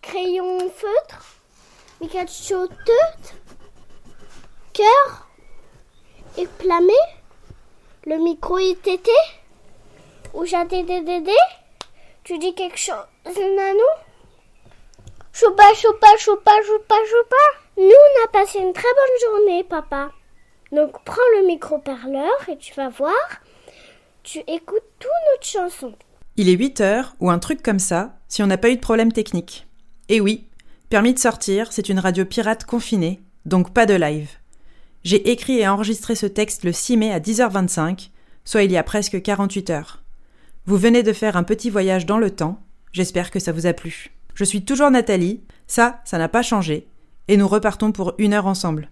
crayon feutre, micro chauteute, cœur, éclamé, le micro ITT, ou j'ai dédé, tu dis quelque chose, Nanou? Choupa, choupa, choupa, choupa, choupa. Nous, on a passé une très bonne journée, papa. Donc, prends le micro-parleur et tu vas voir, tu écoutes toute notre chanson. Il est 8 heures ou un truc comme ça, si on n'a pas eu de problème technique. Et oui, Permis de sortir, c'est une radio pirate confinée, donc pas de live. J'ai écrit et enregistré ce texte le 6 mai à 10h25, soit il y a presque 48 heures. Vous venez de faire un petit voyage dans le temps, j'espère que ça vous a plu. Je suis toujours Nathalie, ça, ça n'a pas changé, et nous repartons pour une heure ensemble.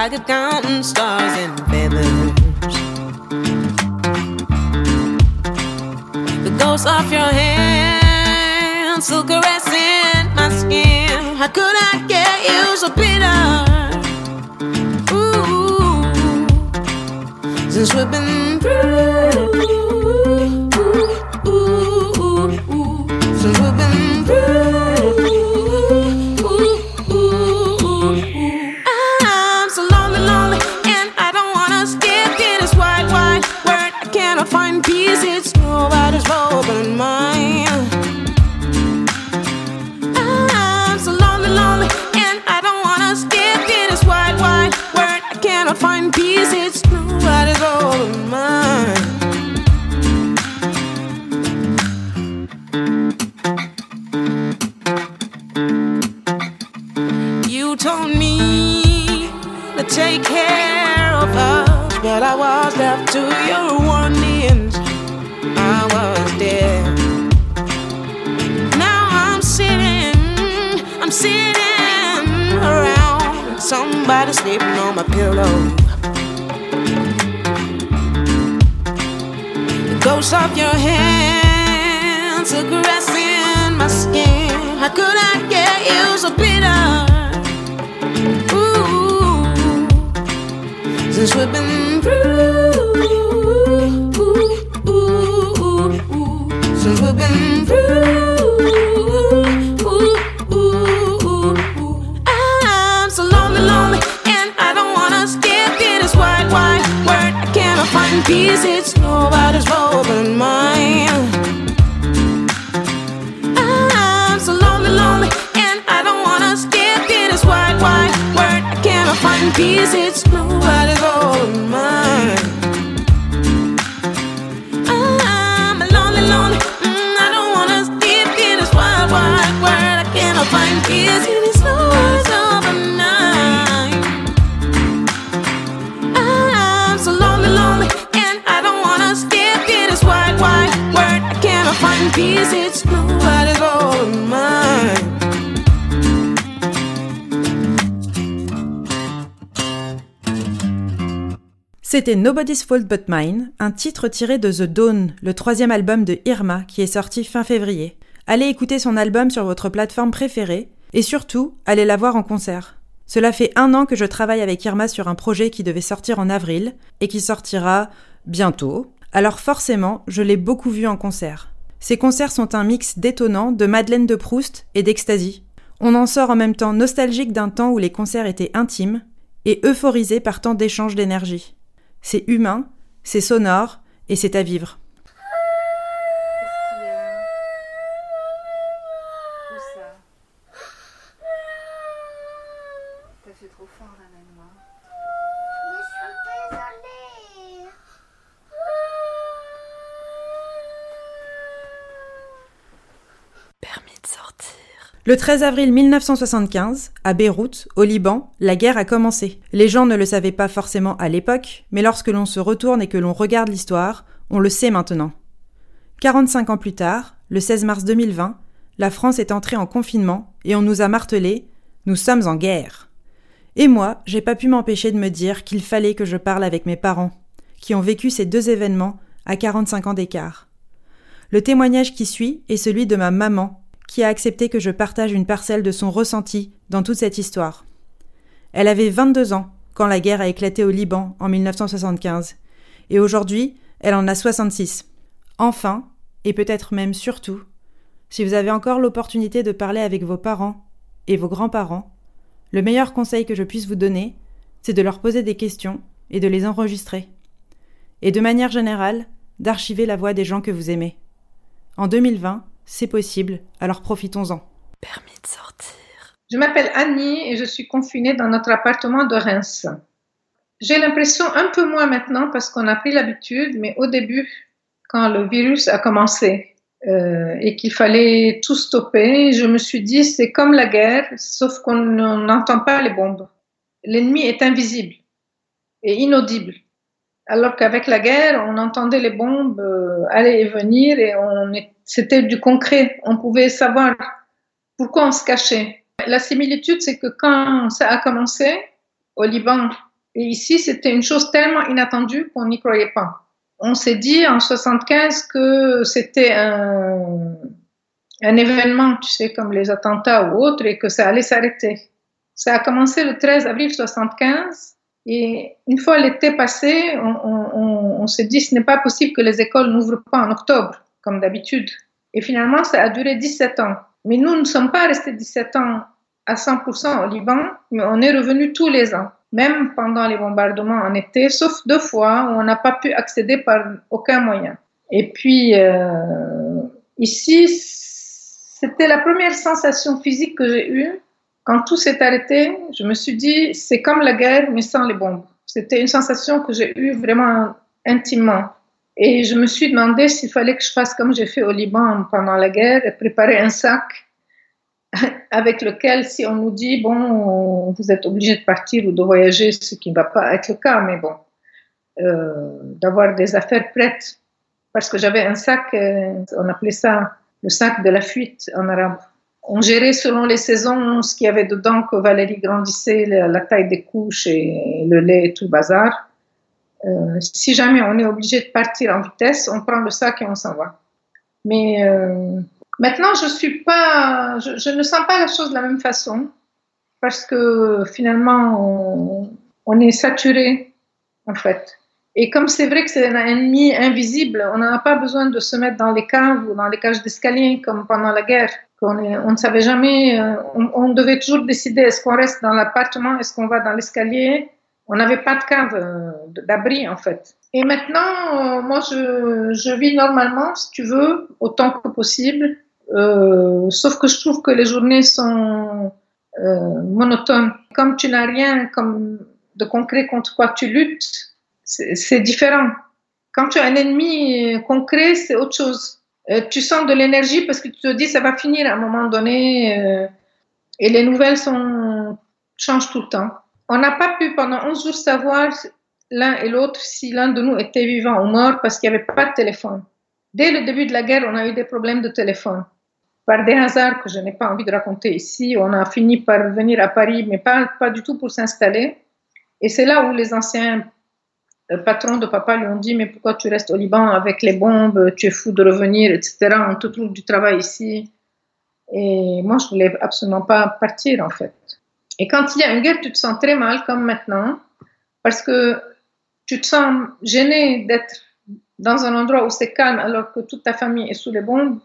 I could counting stars and feathers. The ghost of your hand still caressing my skin. How could I get you so bitter? Ooh, since we've been could I get you so bitter? Ooh, since we've been through, ooh, ooh, ooh, ooh, since we've been through. Ooh, ooh, ooh, ooh. I'm so lonely, lonely, and I don't wanna skip it. It's wide, wide world. I cannot find pieces. in peace, it's nobody's all mine. I'm lonely, lonely. Mm, I don't wanna sleep in this wild, wild world. I cannot find peace in these stars of the night. I'm so lonely, lonely, and I don't wanna sleep in this wild, wild world. I cannot find peace. C'était Nobody's Fault But Mine, un titre tiré de The Dawn, le troisième album de Irma qui est sorti fin février. Allez écouter son album sur votre plateforme préférée et surtout, allez la voir en concert. Cela fait un an que je travaille avec Irma sur un projet qui devait sortir en avril et qui sortira bientôt. Alors forcément, je l'ai beaucoup vu en concert. Ces concerts sont un mix détonnant de Madeleine de Proust et d'Ecstasy. On en sort en même temps nostalgique d'un temps où les concerts étaient intimes et euphorisé par tant d'échanges d'énergie. C'est humain, c'est sonore et c'est à vivre. Permis de sortir. Le 13 avril 1975, à Beyrouth, au Liban, la guerre a commencé. Les gens ne le savaient pas forcément à l'époque, mais lorsque l'on se retourne et que l'on regarde l'histoire, on le sait maintenant. 45 ans plus tard, le 16 mars 2020, la France est entrée en confinement et on nous a martelé Nous sommes en guerre. Et moi, j'ai pas pu m'empêcher de me dire qu'il fallait que je parle avec mes parents, qui ont vécu ces deux événements à 45 ans d'écart. Le témoignage qui suit est celui de ma maman, qui a accepté que je partage une parcelle de son ressenti dans toute cette histoire. Elle avait 22 ans quand la guerre a éclaté au Liban en 1975, et aujourd'hui, elle en a 66. Enfin, et peut-être même surtout, si vous avez encore l'opportunité de parler avec vos parents et vos grands-parents, le meilleur conseil que je puisse vous donner, c'est de leur poser des questions et de les enregistrer. Et de manière générale, d'archiver la voix des gens que vous aimez. En 2020, c'est possible, alors profitons-en. Permis de sortir. Je m'appelle Annie et je suis confinée dans notre appartement de Reims. J'ai l'impression un peu moins maintenant parce qu'on a pris l'habitude, mais au début, quand le virus a commencé euh, et qu'il fallait tout stopper, je me suis dit c'est comme la guerre, sauf qu'on n'entend pas les bombes. L'ennemi est invisible et inaudible. Alors qu'avec la guerre, on entendait les bombes euh, aller et venir et c'était du concret. On pouvait savoir pourquoi on se cachait. La similitude, c'est que quand ça a commencé au Liban et ici, c'était une chose tellement inattendue qu'on n'y croyait pas. On s'est dit en 75 que c'était un, un événement, tu sais, comme les attentats ou autres, et que ça allait s'arrêter. Ça a commencé le 13 avril 75 et une fois l'été passé, on, on, on s'est dit ce n'est pas possible que les écoles n'ouvrent pas en octobre comme d'habitude. Et finalement, ça a duré 17 ans. Mais nous ne sommes pas restés 17 ans à 100% au Liban, mais on est revenu tous les ans, même pendant les bombardements en été, sauf deux fois où on n'a pas pu accéder par aucun moyen. Et puis, euh, ici, c'était la première sensation physique que j'ai eue. Quand tout s'est arrêté, je me suis dit, c'est comme la guerre, mais sans les bombes. C'était une sensation que j'ai eue vraiment intimement. Et je me suis demandé s'il fallait que je fasse comme j'ai fait au Liban pendant la guerre et préparer un sac avec lequel, si on nous dit, bon, vous êtes obligé de partir ou de voyager, ce qui ne va pas être le cas, mais bon, euh, d'avoir des affaires prêtes. Parce que j'avais un sac, euh, on appelait ça le sac de la fuite en arabe. On gérait selon les saisons ce qu'il y avait dedans, que Valérie grandissait, la, taille des couches et le lait et tout le bazar. Euh, si jamais on est obligé de partir en vitesse, on prend le sac et on s'en va. Mais euh, maintenant, je ne sens pas la chose de la même façon parce que finalement, on, est saturé en fait. Et comme c'est vrai que c'est un ennemi invisible, on n'a pas besoin de se mettre dans les caves ou dans les cages d'escalier comme pendant la guerre. On, ne savait jamais, euh, on, devait toujours décider est-ce qu'on reste dans l'appartement, est-ce qu'on va dans l'escalier? On n'avait pas de cave euh, d'abri en fait. Et maintenant, euh, moi, je, vis normalement, si tu veux, autant que possible. Sauf que je trouve que les journées sont monotones. Comme tu n'as rien comme de concret contre quoi tu luttes, c'est différent. Quand tu as un ennemi concret, c'est autre chose. Euh, tu sens de l'énergie parce que tu te dis ça va finir à un moment donné. Euh, et les nouvelles sont, changent tout le temps. On n'a pas pu pendant 11 jours savoir l'un et l'autre si l'un de nous était vivant ou mort parce qu'il n'y avait pas de téléphone. Dès le début de la guerre, on a eu des problèmes de téléphone. Par des hasards que je n'ai pas envie de raconter ici, on a fini par venir à Paris, mais pas, pas du tout pour s'installer. Et c'est là où les anciens euh, patrons de papa lui ont dit Mais pourquoi tu restes au Liban avec les bombes Tu es fou de revenir, etc. On te trouve du travail ici. Et moi, je voulais absolument pas partir, en fait. Et quand il y a une guerre, tu te sens très mal, comme maintenant, parce que tu te sens gêné d'être dans un endroit où c'est calme alors que toute ta famille est sous les bombes,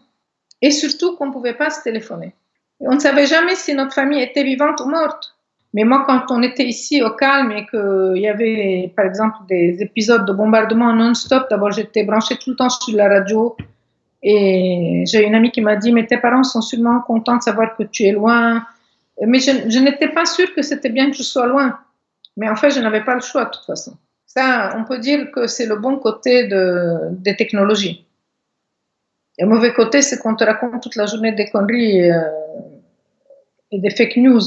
et surtout qu'on ne pouvait pas se téléphoner. on ne savait jamais si notre famille était vivante ou morte. Mais moi, quand on était ici au calme et qu'il y avait, par exemple, des épisodes de bombardement non-stop, d'abord j'étais branchée tout le temps sur la radio et j'ai une amie qui m'a dit, mais tes parents sont sûrement contents de savoir que tu es loin, mais je, n'étais pas sûre que c'était bien que je sois loin. Mais en fait, je n'avais pas le choix de toute façon. Ça, on peut dire que c'est le bon côté de, des technologies. Le mauvais côté, c'est qu'on te raconte toute la journée des conneries euh, et des fake news.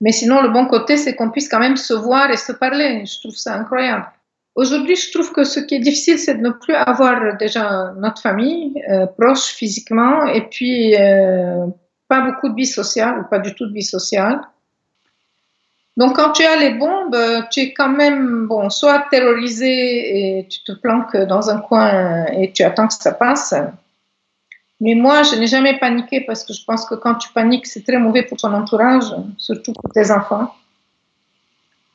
Mais sinon, le bon côté, c'est qu'on puisse quand même se voir et se parler. Je trouve ça incroyable. Aujourd'hui, je trouve que ce qui est difficile, c'est de ne plus avoir déjà notre famille euh, proche physiquement et puis euh, pas beaucoup de vie sociale ou pas du tout de vie sociale. Donc, quand tu as les bombes, tu es quand même, bon, soit terrorisé et tu te planques dans un coin et tu attends que ça passe. Mais moi, je n'ai jamais paniqué parce que je pense que quand tu paniques, c'est très mauvais pour ton entourage, surtout pour tes enfants.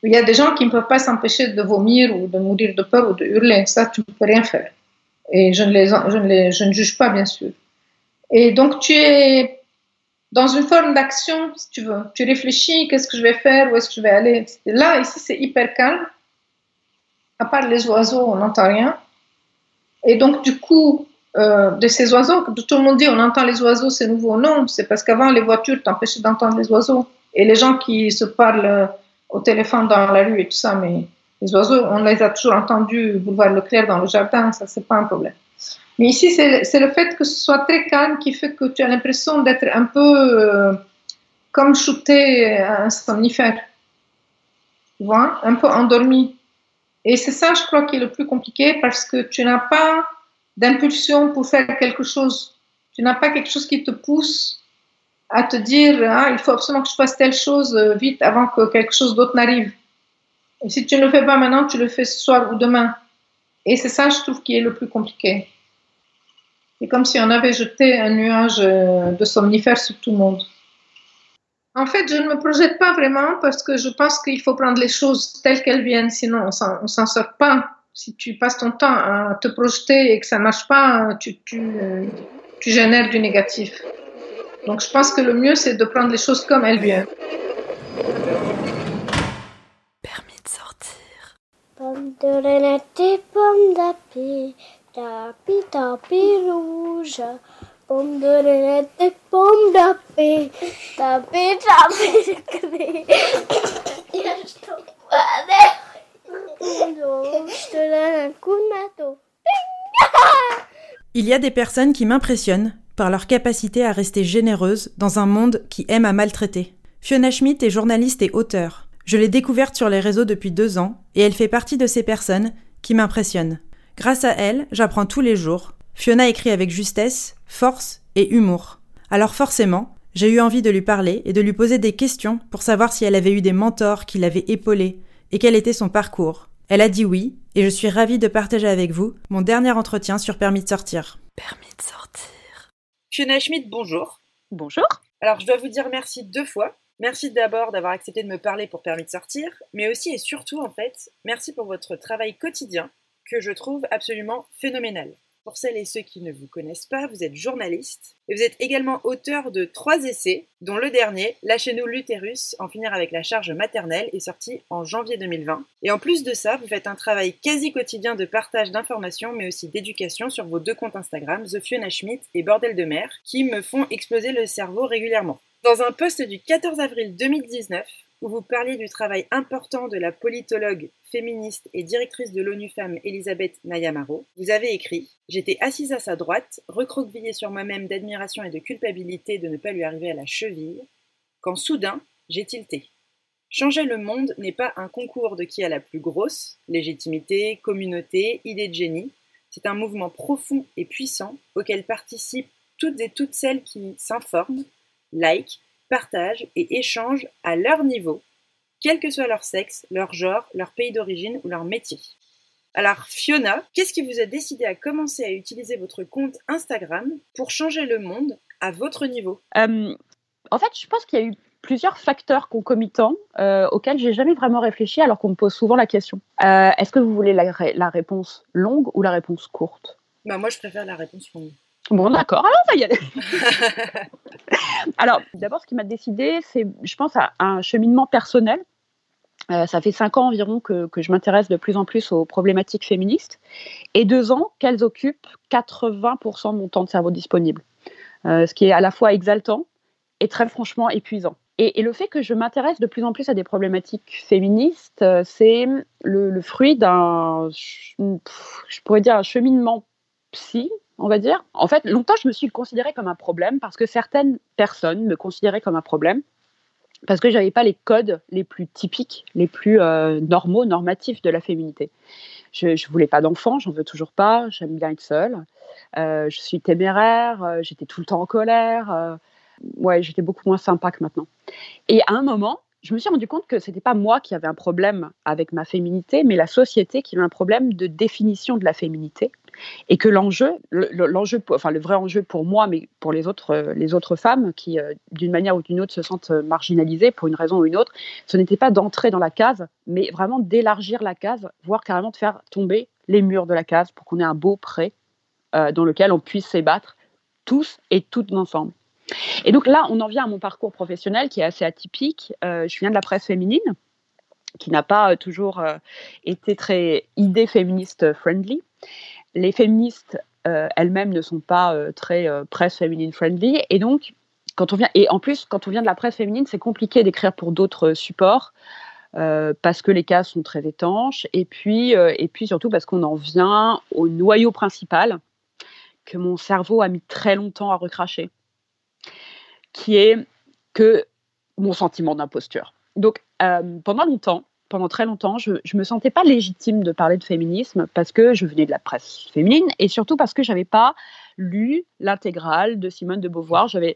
Il y a des gens qui ne peuvent pas s'empêcher de vomir ou de mourir de peur ou de hurler. Ça, tu ne peux rien faire. Et je ne, les, je ne, les, je ne juge pas, bien sûr. Et donc, tu es dans une forme d'action, si tu veux. Tu réfléchis, qu'est-ce que je vais faire, où est-ce que je vais aller. Là, ici, c'est hyper calme. À part les oiseaux, on n'entend rien. Et donc, du coup, euh, de ces oiseaux, tout le monde dit on entend les oiseaux, c'est nouveau. Non, c'est parce qu'avant, les voitures t'empêchaient d'entendre les oiseaux. Et les gens qui se parlent au téléphone dans la rue et tout ça, mais les oiseaux, on les a toujours entendus boulevard Leclerc dans le jardin, ça, c'est pas un problème. Mais ici, c'est le fait que ce soit très calme qui fait que tu as l'impression d'être un peu euh, comme shooté un somnifère. Tu vois, un peu endormi. Et c'est ça, je crois, qui est le plus compliqué parce que tu n'as pas d'impulsion pour faire quelque chose. Tu n'as pas quelque chose qui te pousse à te dire ah, il faut absolument que je fasse telle chose euh, vite avant que quelque chose d'autre n'arrive. Et si tu ne le fais pas maintenant, tu le fais ce soir ou demain. Et c'est ça, je trouve, qui est le plus compliqué. C'est comme si on avait jeté un nuage euh, de somnifères sur tout le monde. En fait, je ne me projette pas vraiment parce que je pense qu'il faut prendre les choses telles qu'elles viennent, sinon on ne s'en sort pas. Si tu passes ton temps à te projeter et que ça ne marche pas, tu, tu, tu génères du négatif. Donc je pense que le mieux, c'est de prendre les choses comme elles viennent. Permis de sortir. Pomme de renette et pomme d'api, rouge. Pomme de renette et pomme d'api, gris. Il y a des personnes qui m'impressionnent par leur capacité à rester généreuse dans un monde qui aime à maltraiter. Fiona Schmidt est journaliste et auteure. Je l'ai découverte sur les réseaux depuis deux ans et elle fait partie de ces personnes qui m'impressionnent. Grâce à elle, j'apprends tous les jours. Fiona écrit avec justesse, force et humour. Alors forcément, j'ai eu envie de lui parler et de lui poser des questions pour savoir si elle avait eu des mentors qui l'avaient épaulée et quel était son parcours. Elle a dit oui, et je suis ravie de partager avec vous mon dernier entretien sur Permis de sortir. Permis de sortir. Fiona Schmidt, bonjour. Bonjour. Alors, je dois vous dire merci deux fois. Merci d'abord d'avoir accepté de me parler pour Permis de sortir, mais aussi et surtout, en fait, merci pour votre travail quotidien que je trouve absolument phénoménal. Pour celles et ceux qui ne vous connaissent pas, vous êtes journaliste et vous êtes également auteur de trois essais, dont le dernier, Lâchez-nous l'utérus, en finir avec la charge maternelle, est sorti en janvier 2020. Et en plus de ça, vous faites un travail quasi quotidien de partage d'informations, mais aussi d'éducation sur vos deux comptes Instagram, The Fiona Schmidt et Bordel de mer, qui me font exploser le cerveau régulièrement. Dans un post du 14 avril 2019, où vous parliez du travail important de la politologue, féministe et directrice de l'ONU Femmes Elisabeth Nayamaro, vous avez écrit J'étais assise à sa droite, recroquevillée sur moi-même d'admiration et de culpabilité de ne pas lui arriver à la cheville, quand soudain, j'ai tilté. Changer le monde n'est pas un concours de qui a la plus grosse, légitimité, communauté, idée de génie, c'est un mouvement profond et puissant auquel participent toutes et toutes celles qui s'informent, like, partagent et échangent à leur niveau, quel que soit leur sexe, leur genre, leur pays d'origine ou leur métier. Alors Fiona, qu'est-ce qui vous a décidé à commencer à utiliser votre compte Instagram pour changer le monde à votre niveau? Euh, En fait, je pense qu'il y a eu plusieurs facteurs concomitants euh, auxquels j'ai jamais vraiment réfléchi alors qu'on me pose souvent la question. Euh, est-ce que vous voulez la, la, réponse longue ou la réponse courte? Bah, Moi, je préfère la réponse longue. Bon, d'accord, alors on va y aller. alors, d'abord, ce qui m'a décidé, c'est, je pense, à un cheminement personnel. Euh, ça fait cinq ans environ que, que je m'intéresse de plus en plus aux problématiques féministes et deux ans qu'elles occupent 80% de mon temps de cerveau disponible, euh, ce qui est à la fois exaltant et très franchement épuisant. Et, et le fait que je m'intéresse de plus en plus à des problématiques féministes, euh, c'est le, le, fruit d'un, je pourrais dire, un cheminement psy on va dire. En fait, longtemps, je me suis considérée comme un problème parce que certaines personnes me considéraient comme un problème parce que j'avais pas les codes les plus typiques, les plus euh, normaux, normatifs de la féminité. Je, ne voulais pas d'enfant, j'en veux toujours pas. J'aime bien être seule. Euh, je suis téméraire. euh, j'étais tout le temps en colère. ouais, j'étais beaucoup moins sympa que maintenant. Et à un moment, je me suis rendu compte que c'était pas moi qui avais un problème avec ma féminité, mais la société qui avait un problème de définition de la féminité, et que l'enjeu, le- le- l'enjeu, enfin le vrai enjeu pour moi, mais pour les autres, euh, les autres femmes qui, euh, d'une manière ou d'une autre, se sentent euh, marginalisées pour une raison ou une autre, ce n'était pas d'entrer dans la case, mais vraiment d'élargir la case, voire carrément de faire tomber les murs de la case pour qu'on ait un beau pré dans lequel on puisse s'ébattre tous et toutes ensemble. Et donc là, on en vient à mon parcours professionnel qui est assez atypique. Euh, je viens de la presse féminine, qui n'a pas euh, toujours euh, été très idée féministe friendly. Les féministes elles-mêmes ne sont pas très presse féminine friendly. Et donc, quand on vient, et en plus, quand on vient de la presse féminine, c'est compliqué d'écrire pour d'autres supports. parce que les cases sont très étanches, et puis, et puis surtout parce qu'on en vient au noyau principal que mon cerveau a mis très longtemps à recracher qui est que mon sentiment d'imposture. Donc, euh, pendant longtemps, pendant très longtemps, je ne me sentais pas légitime de parler de féminisme parce que je venais de la presse féminine et surtout parce que je n'avais pas lu l'intégrale de Simone de Beauvoir. J'avais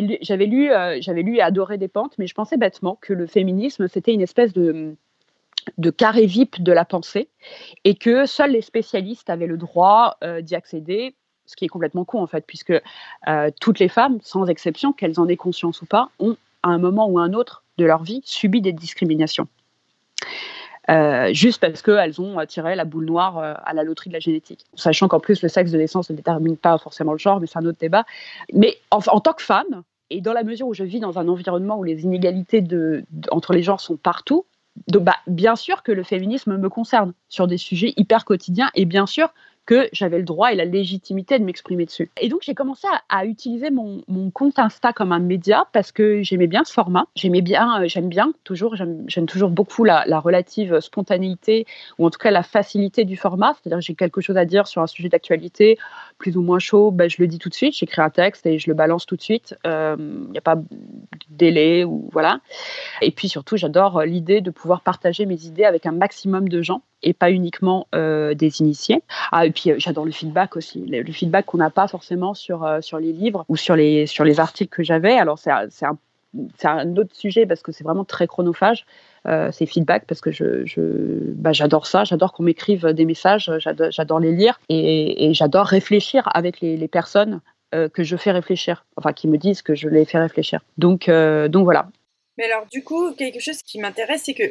lu, lu, euh, lu et adoré des pentes, mais je pensais bêtement que le féminisme, c'était une espèce de de carré VIP de la pensée et que seuls les spécialistes avaient le droit euh, d'y accéder ce qui est complètement con en fait, puisque euh, toutes les femmes, sans exception, qu'elles en aient conscience ou pas, ont à un moment ou à un autre de leur vie subi des discriminations. Euh, juste parce qu'elles ont tiré la boule noire euh, à la loterie de la génétique. Sachant qu'en plus, le sexe de naissance ne détermine pas forcément le genre, mais c'est un autre débat. Mais en, tant que femme, et dans la mesure où je vis dans un environnement où les inégalités entre les genres sont partout, bah, bien sûr que le féminisme me concerne sur des sujets hyper quotidiens, et bien sûr que j'avais le droit et la légitimité de m'exprimer dessus. Et donc j'ai commencé à, utiliser mon, compte Insta comme un média parce que j'aimais bien ce format. J'aimais bien, euh, j'aime bien toujours, j'aime toujours beaucoup la, la, relative spontanéité ou en tout cas la facilité du format. C'est-à-dire j'ai quelque chose à dire sur un sujet d'actualité, plus ou moins chaud, ben, je le dis tout de suite. J'écris un texte et je le balance tout de suite. Il euh, n'y a pas de délai ou voilà. Et puis surtout, j'adore l'idée de pouvoir partager mes idées avec un maximum de gens et pas uniquement euh, des initiés. Ah, et puis euh, j'adore le feedback aussi, le, feedback qu'on n'a pas forcément sur, euh, sur les livres ou sur les, sur les articles que j'avais. Alors c'est un, un, autre sujet parce que c'est vraiment très chronophage, ces feedbacks, parce que je, bah, j'adore ça, j'adore qu'on m'écrive des messages, j'adore, les lire et, j'adore réfléchir avec les, les personnes que je fais réfléchir, enfin qui me disent que je les fais réfléchir. Donc, donc voilà. Mais alors du coup, quelque chose qui m'intéresse, c'est que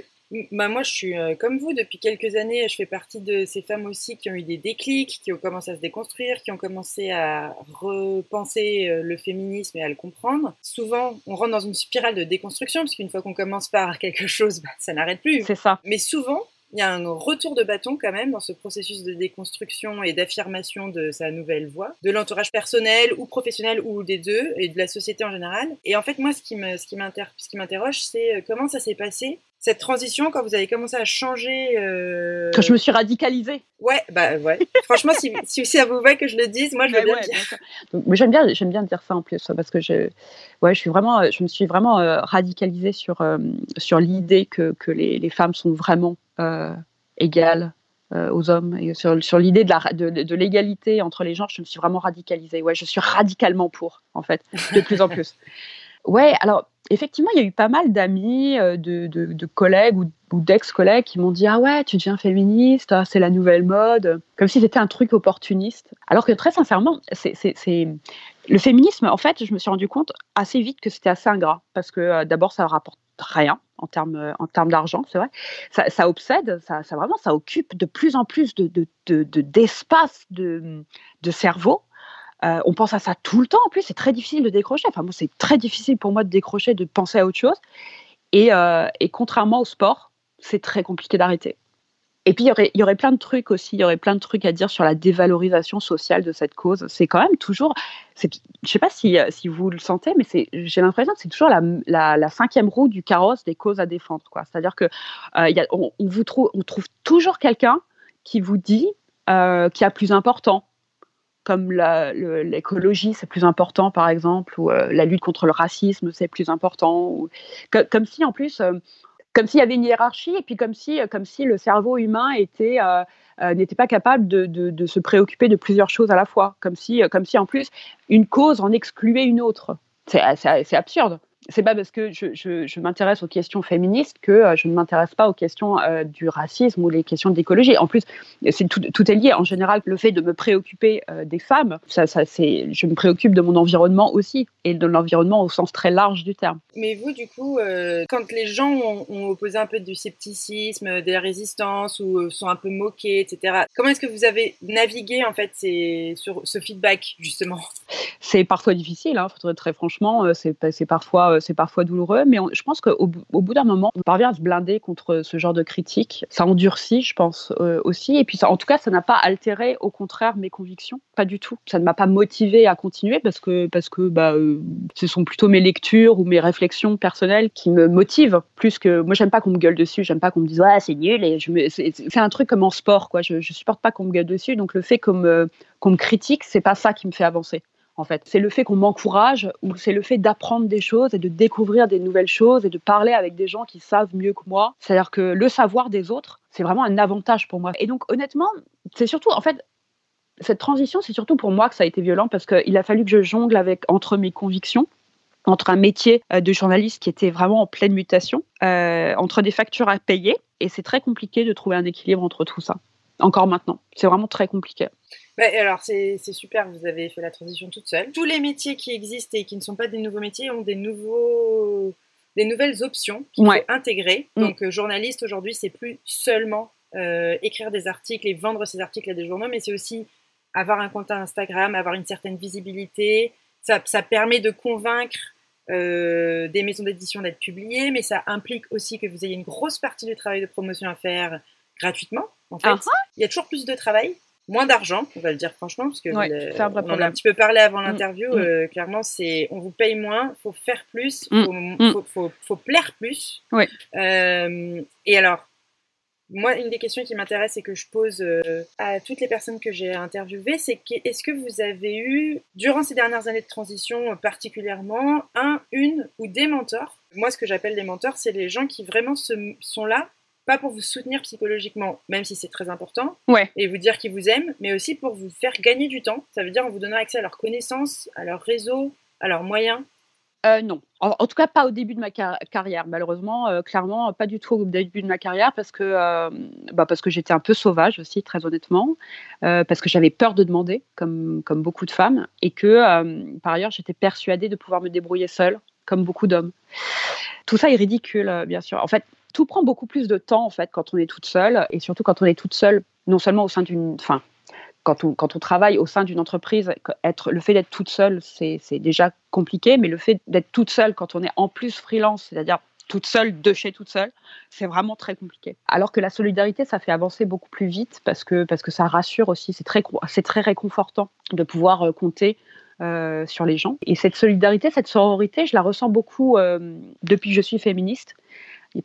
bah moi, je suis euh, comme vous depuis quelques années. Je fais partie de ces femmes aussi qui ont eu des déclics, qui ont commencé à se déconstruire, qui ont commencé à repenser euh, le féminisme et à le comprendre. Souvent, on rentre dans une spirale de déconstruction parce qu'une fois qu'on commence par quelque chose, bah, ça n'arrête plus. C'est ça. Mais souvent, il y a un retour de bâton quand même dans ce processus de déconstruction et d'affirmation de sa nouvelle voix, de l'entourage personnel ou professionnel ou des deux et de la société en général. Et en fait, moi, ce qui me, ce qui m'interroge, c'est euh, comment ça s'est passé cette transition quand vous avez commencé à changer. Euh... Quand je me suis radicalisée. Ouais, bah ouais. Franchement, si, si ça vous va que je le dise, moi je veux bien ouais, dire. J'aime bien, j'aime bien dire ça en plus parce que je, ouais, je suis vraiment, je me suis vraiment euh, radicalisée sur euh, sur l'idée que, que les, les, femmes sont vraiment euh, égales aux hommes et sur, sur l'idée de, la, de, de l'égalité entre les genres. Je me suis vraiment radicalisée. Ouais, je suis radicalement pour en fait, de plus en plus. Ouais, alors effectivement, il y a eu pas mal d'amis, euh, de, de, de, collègues ou, d'ex-collègues qui m'ont dit Ah ouais, tu deviens féministe, ah, c'est la nouvelle mode, comme si c'était un truc opportuniste. Alors que très sincèrement, c'est, le féminisme, en fait, je me suis rendu compte assez vite que c'était assez ingrat, parce que euh, d'abord, ça rapporte rien en termes, en termes d'argent, c'est vrai. Ça, obsède, ça, ça, vraiment, ça occupe de plus en plus de, de, de, d'espace de, de cerveau. Euh, on pense à ça tout le temps. En plus, c'est très difficile de décrocher. Enfin, moi, c'est très difficile pour moi de décrocher, de penser à autre chose. Et, euh, contrairement au sport, c'est très compliqué d'arrêter. Et puis, il y, aurait, plein de trucs aussi. Il y aurait plein de trucs à dire sur la dévalorisation sociale de cette cause. C'est quand même toujours. Je ne sais pas si, si vous le sentez, mais j'ai l'impression que c'est toujours la, cinquième roue du carrosse des causes à défendre. C'est-à-dire qu'on euh, on, trouve, toujours quelqu'un qui vous dit euh, qu'il y a plus important comme l'écologie, c'est plus important, par exemple, ou euh, la lutte contre le racisme, c'est plus important. comme si, en plus, euh, comme s'il y avait une hiérarchie, et puis comme si, euh, comme si le cerveau humain euh, n'était pas capable de, de- se préoccuper de plusieurs choses à la fois. Comme si, comme si, en plus, une cause en excluait une autre. C'est absurde. C'est pas parce que je, je- je m'intéresse aux questions féministes que euh, je ne m'intéresse pas aux questions euh, du racisme ou les questions d'écologie. En plus, c'est tout, tout est lié. En général, le fait de me préoccuper euh, des femmes, ça, ça, c'est, je me préoccupe de mon environnement aussi, et de l'environnement au sens très large du terme. Mais vous, du coup, euh, quand les gens ont, ont opposé un peu du scepticisme, de la résistance, ou sont un peu moqués, etc., comment est-ce que vous avez navigué, en fait, ces, sur ce feedback, justement? C'est parfois difficile, hein, très, très franchement, c'est, c'est, parfois, euh, c'est parfois douloureux, mais je pense qu'au bout- d'un moment, on parvient à se blinder contre ce genre de critiques. Ça endurcit, je pense, euh, aussi, et puis en tout cas, ça n'a pas altéré, au contraire, mes convictions, pas du tout. Ça ne m'a pas motivé à continuer parce que, parce que bah, euh, ce sont plutôt mes lectures ou mes réflexions personnelles qui me motivent, plus que moi, j'aime pas qu'on me gueule dessus, j'aime pas qu'on me dise ouais, c'est nul, et je c'est un truc comme en sport, quoi. Je, je supporte pas qu'on me gueule dessus, donc le fait qu'on me, qu'on me critique, c'est pas ça qui me fait avancer en fait. C'est le fait qu'on m'encourage ou c'est le fait d'apprendre des choses et de découvrir des nouvelles choses et de parler avec des gens qui savent mieux que moi. C'est-à-dire que le savoir des autres, c'est vraiment un avantage pour moi. Et donc, honnêtement, c'est surtout, en fait, cette transition, c'est surtout pour moi que ça a été violent parce qu'il a fallu que je jongle avec, entre mes convictions entre un métier euh, de journaliste qui était vraiment en pleine mutation, euh, entre des factures à payer, et c'est très compliqué de trouver un équilibre entre tout ça. Encore maintenant, c'est vraiment très compliqué. Ouais, alors c'est super, vous avez fait la transition toute seule. Tous les métiers qui existent et qui ne sont pas des nouveaux métiers ont des nouveaux des nouvelles options qu'il Ouais. faut intégrer. Mm. Donc euh, journaliste aujourd'hui, c'est plus seulement euh, écrire des articles et vendre ces articles à des journaux, mais c'est aussi avoir un compte Instagram, avoir une certaine visibilité. Ça, ça permet de convaincre euh, des maisons d'édition d'être publiées, mais ça implique aussi que vous ayez une grosse partie du travail de promotion à faire gratuitement. En fait, Ah il y a toujours plus de travail, moins d'argent, on va le dire franchement, parce que Ouais, le- on en a un petit peu parlé avant Mm, l'interview. mm. euh, clairement, c'est on vous paye moins, faut faire plus, Mm, faut, faut, faut- faut plaire plus. Euh, et alors, moi, une des questions qui m'intéresse et que je pose euh, à toutes les personnes que j'ai interviewées, c'est que, est-ce que vous avez eu, durant ces dernières années de transition particulièrement, un, une ou des mentors? Moi, ce que j'appelle des mentors, c'est les gens qui vraiment se- sont là, pas pour vous soutenir psychologiquement, même si c'est très important, Ouais. et vous dire qu'ils vous aiment, mais aussi pour vous faire gagner du temps. Ça veut dire en vous donnant accès à leurs connaissances, à leur réseau, à leurs moyens. Euh, non. En, en tout cas, pas au début de ma car- carrière. Malheureusement, euh, clairement, pas du tout au début de ma carrière parce que, euh, bah, parce que j'étais un peu sauvage aussi, très honnêtement, parce que j'avais peur de demander, comme, comme beaucoup de femmes, et que, par ailleurs, j'étais persuadée de pouvoir me débrouiller seule, comme beaucoup d'hommes. Tout ça est ridicule, bien sûr. En fait, tout prend beaucoup plus de temps, en fait, quand on est toute seule, et surtout quand on est toute seule, non seulement au sein d'une... Enfin, quand on, quand on travaille au sein d'une entreprise, être, le fait d'être toute seule, c'est déjà compliqué, mais le fait d'être toute seule quand on est en plus freelance, c'est-à-dire toute seule de chez toute seule, c'est vraiment très compliqué. Alors que la solidarité, ça fait avancer beaucoup plus vite parce que, parce que ça rassure aussi, c'est très, très réconfortant de pouvoir euh, compter euh, sur les gens. Et cette solidarité, cette sororité, je la ressens beaucoup euh, depuis que je suis féministe,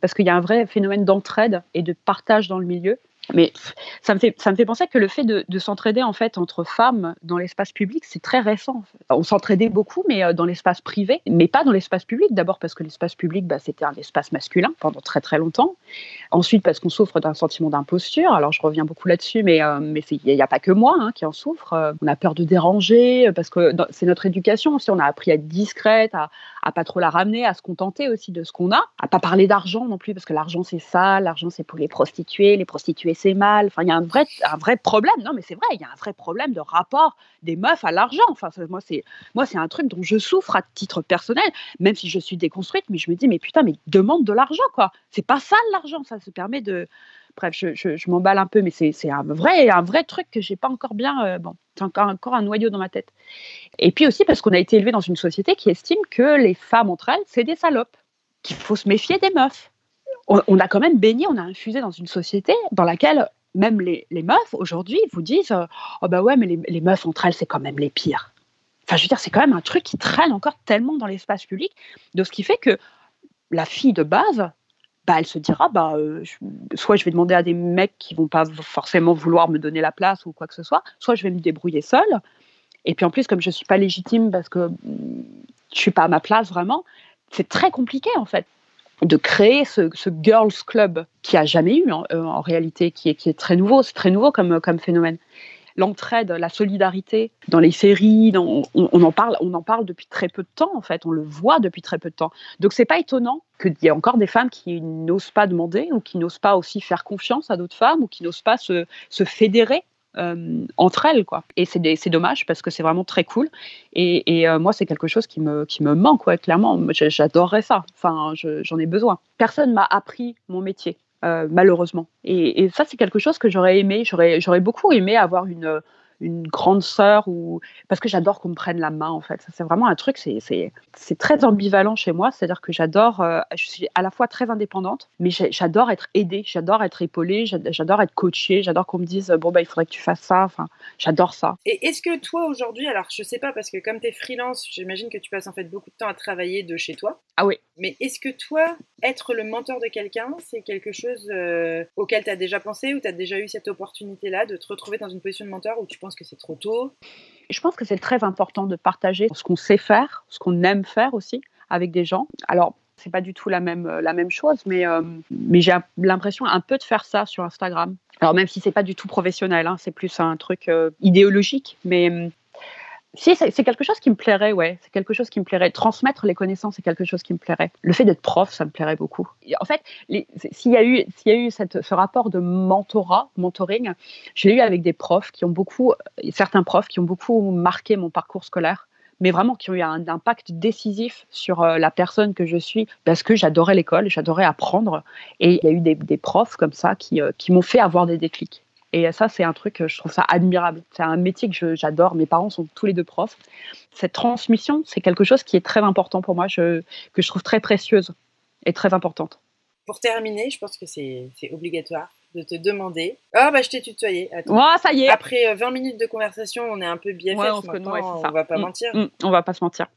parce qu'il y a un vrai phénomène d'entraide et de partage dans le milieu. Mais ça me fait, ça me fait penser que le fait de, de s'entraider en fait entre femmes dans l'espace public, c'est très récent. On s'entraidait beaucoup, mais euh, dans l'espace privé, mais pas dans l'espace public. D'abord parce que l'espace public, bah, c'était un espace masculin pendant très très longtemps. Ensuite parce qu'on souffre d'un sentiment d'imposture. Alors je reviens beaucoup là-dessus, mais euh, mais il n'y a, pas que moi hein, qui en souffre. Euh, On a peur de déranger parce que c'est notre éducation aussi. On a appris à être discrète, à, à pas trop la ramener, à se contenter aussi de ce qu'on a, à pas parler d'argent non plus parce que l'argent c'est ça, l'argent c'est pour les prostituées, les prostituées c'est mal. Enfin, il y a un vrai, un vrai problème. Non, mais c'est vrai, il y a un vrai problème de rapport des meufs à l'argent. Enfin, moi c'est, moi c'est un truc dont je souffre à titre personnel, même si je suis déconstruite, mais je me dis mais putain, mais demande de l'argent quoi. C'est pas ça l'argent, ça se permet de Bref, je, je- je m'emballe un peu, mais c'est un vrai, truc que j'ai pas encore bien. euh, bon, c'est encore, un noyau dans ma tête. Et puis aussi parce qu'on a été élevé dans une société qui estime que les femmes entre elles, c'est des salopes, qu'il faut se méfier des meufs. On, a quand même baigné, on a infusé dans une société dans laquelle même les, meufs aujourd'hui vous disent euh, Oh bah ouais, mais les meufs entre elles, c'est quand même les pires. Enfin, je veux dire, c'est quand même un truc qui traîne encore tellement dans l'espace public, de ce qui fait que la fille de base, bah, elle se dira bah, euh, soit je vais demander à des mecs qui vont pas forcément vouloir me donner la place ou quoi que ce soit, soit je vais me débrouiller seule. Et puis en plus, comme je suis pas légitime parce que je suis pas à ma place vraiment, c'est très compliqué en fait de créer ce, ce girls club qui a jamais eu en, euh, en réalité, qui est, qui est très nouveau. C'est très nouveau comme, comme phénomène l'entraide, la solidarité dans les séries, on, en parle, on en parle depuis très peu de temps en fait, on le voit depuis très peu de temps. Donc c'est pas étonnant qu'il y ait encore des femmes qui n'osent pas demander ou qui n'osent pas aussi faire confiance à d'autres femmes ou qui n'osent pas se, se fédérer euh, entre elles quoi. Et c'est dommage parce que c'est vraiment très cool. Et, euh, moi c'est quelque chose qui me qui me manque clairement. J'adorerais ça. Enfin j'en ai besoin. Personne m'a appris mon métier euh, malheureusement. Et, et, ça, c'est quelque chose que j'aurais aimé. J'aurais, j'aurais beaucoup aimé avoir une, une grande sœur ou parce que j'adore qu'on me prenne la main en fait. Ça, c'est vraiment un truc, c'est, c'est, c'est très ambivalent chez moi. C'est-à-dire que j'adore, euh, je suis à la fois très indépendante, mais j'adore être aidée, j'adore être épaulée, j'adore être coachée, j'adore qu'on me dise bon bah il faudrait que tu fasses ça. Enfin, j'adore ça. Et est-ce que toi aujourd'hui, alors je sais pas parce que comme tu es freelance, j'imagine que tu passes en fait beaucoup de temps à travailler de chez toi. Ah oui. Mais est-ce que toi, être le mentor de quelqu'un, c'est quelque chose euh, auquel tu as déjà pensé ou tu as déjà eu cette opportunité-là de te retrouver dans une position de mentor où tu penses que c'est trop tôt? Je pense que c'est très important de partager ce qu'on sait faire, ce qu'on aime faire aussi avec des gens. Alors, c'est pas du tout la même, la même chose, mais, euh, mais j'ai l'impression un peu de faire ça sur Instagram. Alors, même si c'est pas du tout professionnel, hein, c'est plus un truc euh, idéologique, mais si, c'est quelque chose qui me plairait, ouais. C'est quelque chose qui me plairait. Transmettre les connaissances, c'est quelque chose qui me plairait. Le fait d'être prof, ça me plairait beaucoup. En fait, s'il y a eu, y a eu ce rapport de mentorat, mentoring, je l'ai eu avec des profs qui ont beaucoup, certains profs qui ont beaucoup marqué mon parcours scolaire mais vraiment qui ont eu un impact décisif sur euh, la personne que je suis parce que j'adorais l'école, j'adorais apprendre. Et il y a eu des, des profs comme ça qui, euh, qui m'ont fait avoir des déclics. Et ça, c'est un truc, je trouve ça admirable. C'est un métier que j'adore. Mes parents sont tous les deux profs. Cette transmission, c'est quelque chose qui est très important pour moi, je, que je trouve très précieuse et très importante. Pour terminer, je pense que c'est obligatoire de te demander. Ah, oh, bah, je t'ai tutoyé. Attends. Oh, ça y est. Après 20 euh, minutes de conversation, on est un peu BFF. Ouais, on, connaît, on va pas mmh, mentir. Mmh, on va pas se mentir.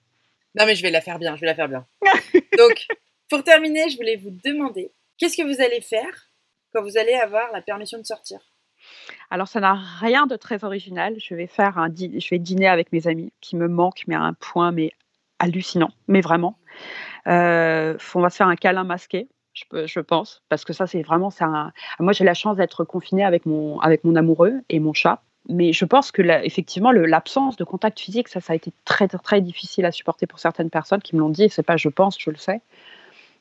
Non, mais je vais la faire bien. Je vais la faire bien. Donc, pour terminer, je voulais vous demander qu'est-ce que vous allez faire quand vous allez avoir la permission de sortir? Alors, ça n'a rien de très original. Je vais faire un, je vais dîner avec mes amis qui me manquent, mais à un point mais hallucinant, mais vraiment. Euh, on va se faire un câlin masqué. Je, pense, parce que ça, c'est vraiment ça. Moi, j'ai la chance d'être confinée avec mon, avec mon amoureux et mon chat mais je pense que effectivement l'absence de contact physique ça ça a été très très difficile à supporter pour certaines personnes qui me l'ont dit c'est pas je pense je le sais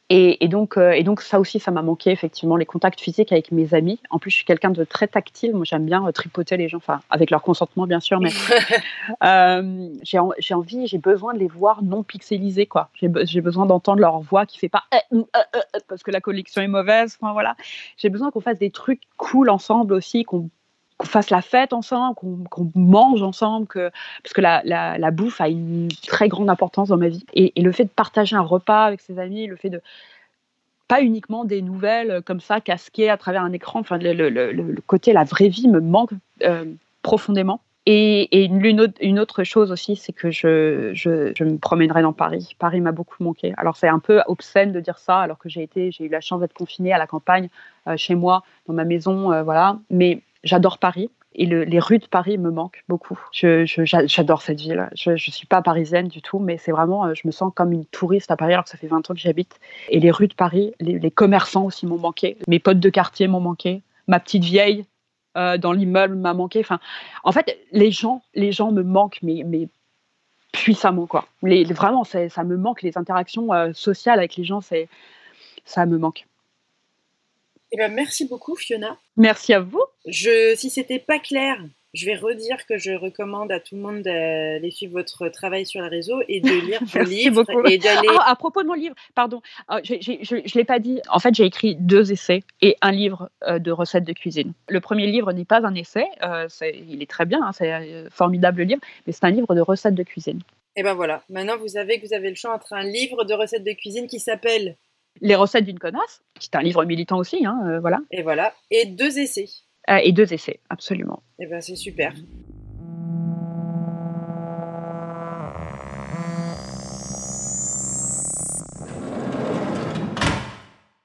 et, et, donc, euh, et donc, ça aussi, ça m'a manqué, effectivement, les contacts physiques avec mes amis. En plus, je suis quelqu'un de très tactile. Moi, j'aime bien euh, tripoter les gens, enfin, avec leur consentement, bien sûr, mais euh, j'ai envie, j'ai besoin de les voir non pixelisés, quoi. J'ai besoin d'entendre leur voix qui fait pas parce que la collection est mauvaise. Enfin, voilà. J'ai besoin qu'on fasse des trucs cool ensemble aussi, qu'on qu'on fasse la fête ensemble, qu'on mange ensemble, parce que la, bouffe a une très grande importance dans ma vie. Et, le fait de partager un repas avec ses amis, le fait de pas uniquement des nouvelles comme ça casquées à travers un écran, enfin le, le, le, côté la vraie vie me manque euh, profondément. Et, une, autre, chose aussi, c'est que je, me promènerai dans Paris. Paris m'a beaucoup manqué. Alors c'est un peu obscène de dire ça, alors que j'ai eu la chance d'être confinée à la campagne, euh, chez moi, dans ma maison, euh, voilà. Mais J'adore Paris et le, les rues de Paris me manquent beaucoup. J'adore cette ville. Je ne suis pas parisienne du tout, mais c'est vraiment, euh, je me sens comme une touriste à Paris alors que ça fait 20 ans que j'habite. Et les rues de Paris, les, commerçants aussi m'ont manqué, mes potes de quartier m'ont manqué, ma petite vieille euh, dans l'immeuble m'a manqué. Enfin, en fait, les gens, les gens me manquent, mais, mais puissamment quoi. Vraiment, ça me manque les interactions euh, sociales avec les gens, c'est ça me manque. Eh ben, merci beaucoup, Fiona. Merci à vous. Je, si c'était pas clair, je vais redire que je recommande à tout le monde d'aller suivre votre travail sur les réseaux et de lire vos livres. Et d'aller... Ah, à propos de mon livre, pardon, ah, je ne l'ai pas dit. En fait, j'ai écrit deux essais et un livre euh, de recettes de cuisine. Le premier livre n'est pas un essai, euh, il est très bien, hein, c'est un formidable livre, mais c'est un livre de recettes de cuisine. Et ben voilà, maintenant vous savez que vous avez le choix entre un livre de recettes de cuisine qui s'appelle les recettes d'une connasse, qui est un livre militant aussi, hein, euh, voilà. Et voilà, et deux essais. Euh, et deux essais, absolument. Et ben c'est super.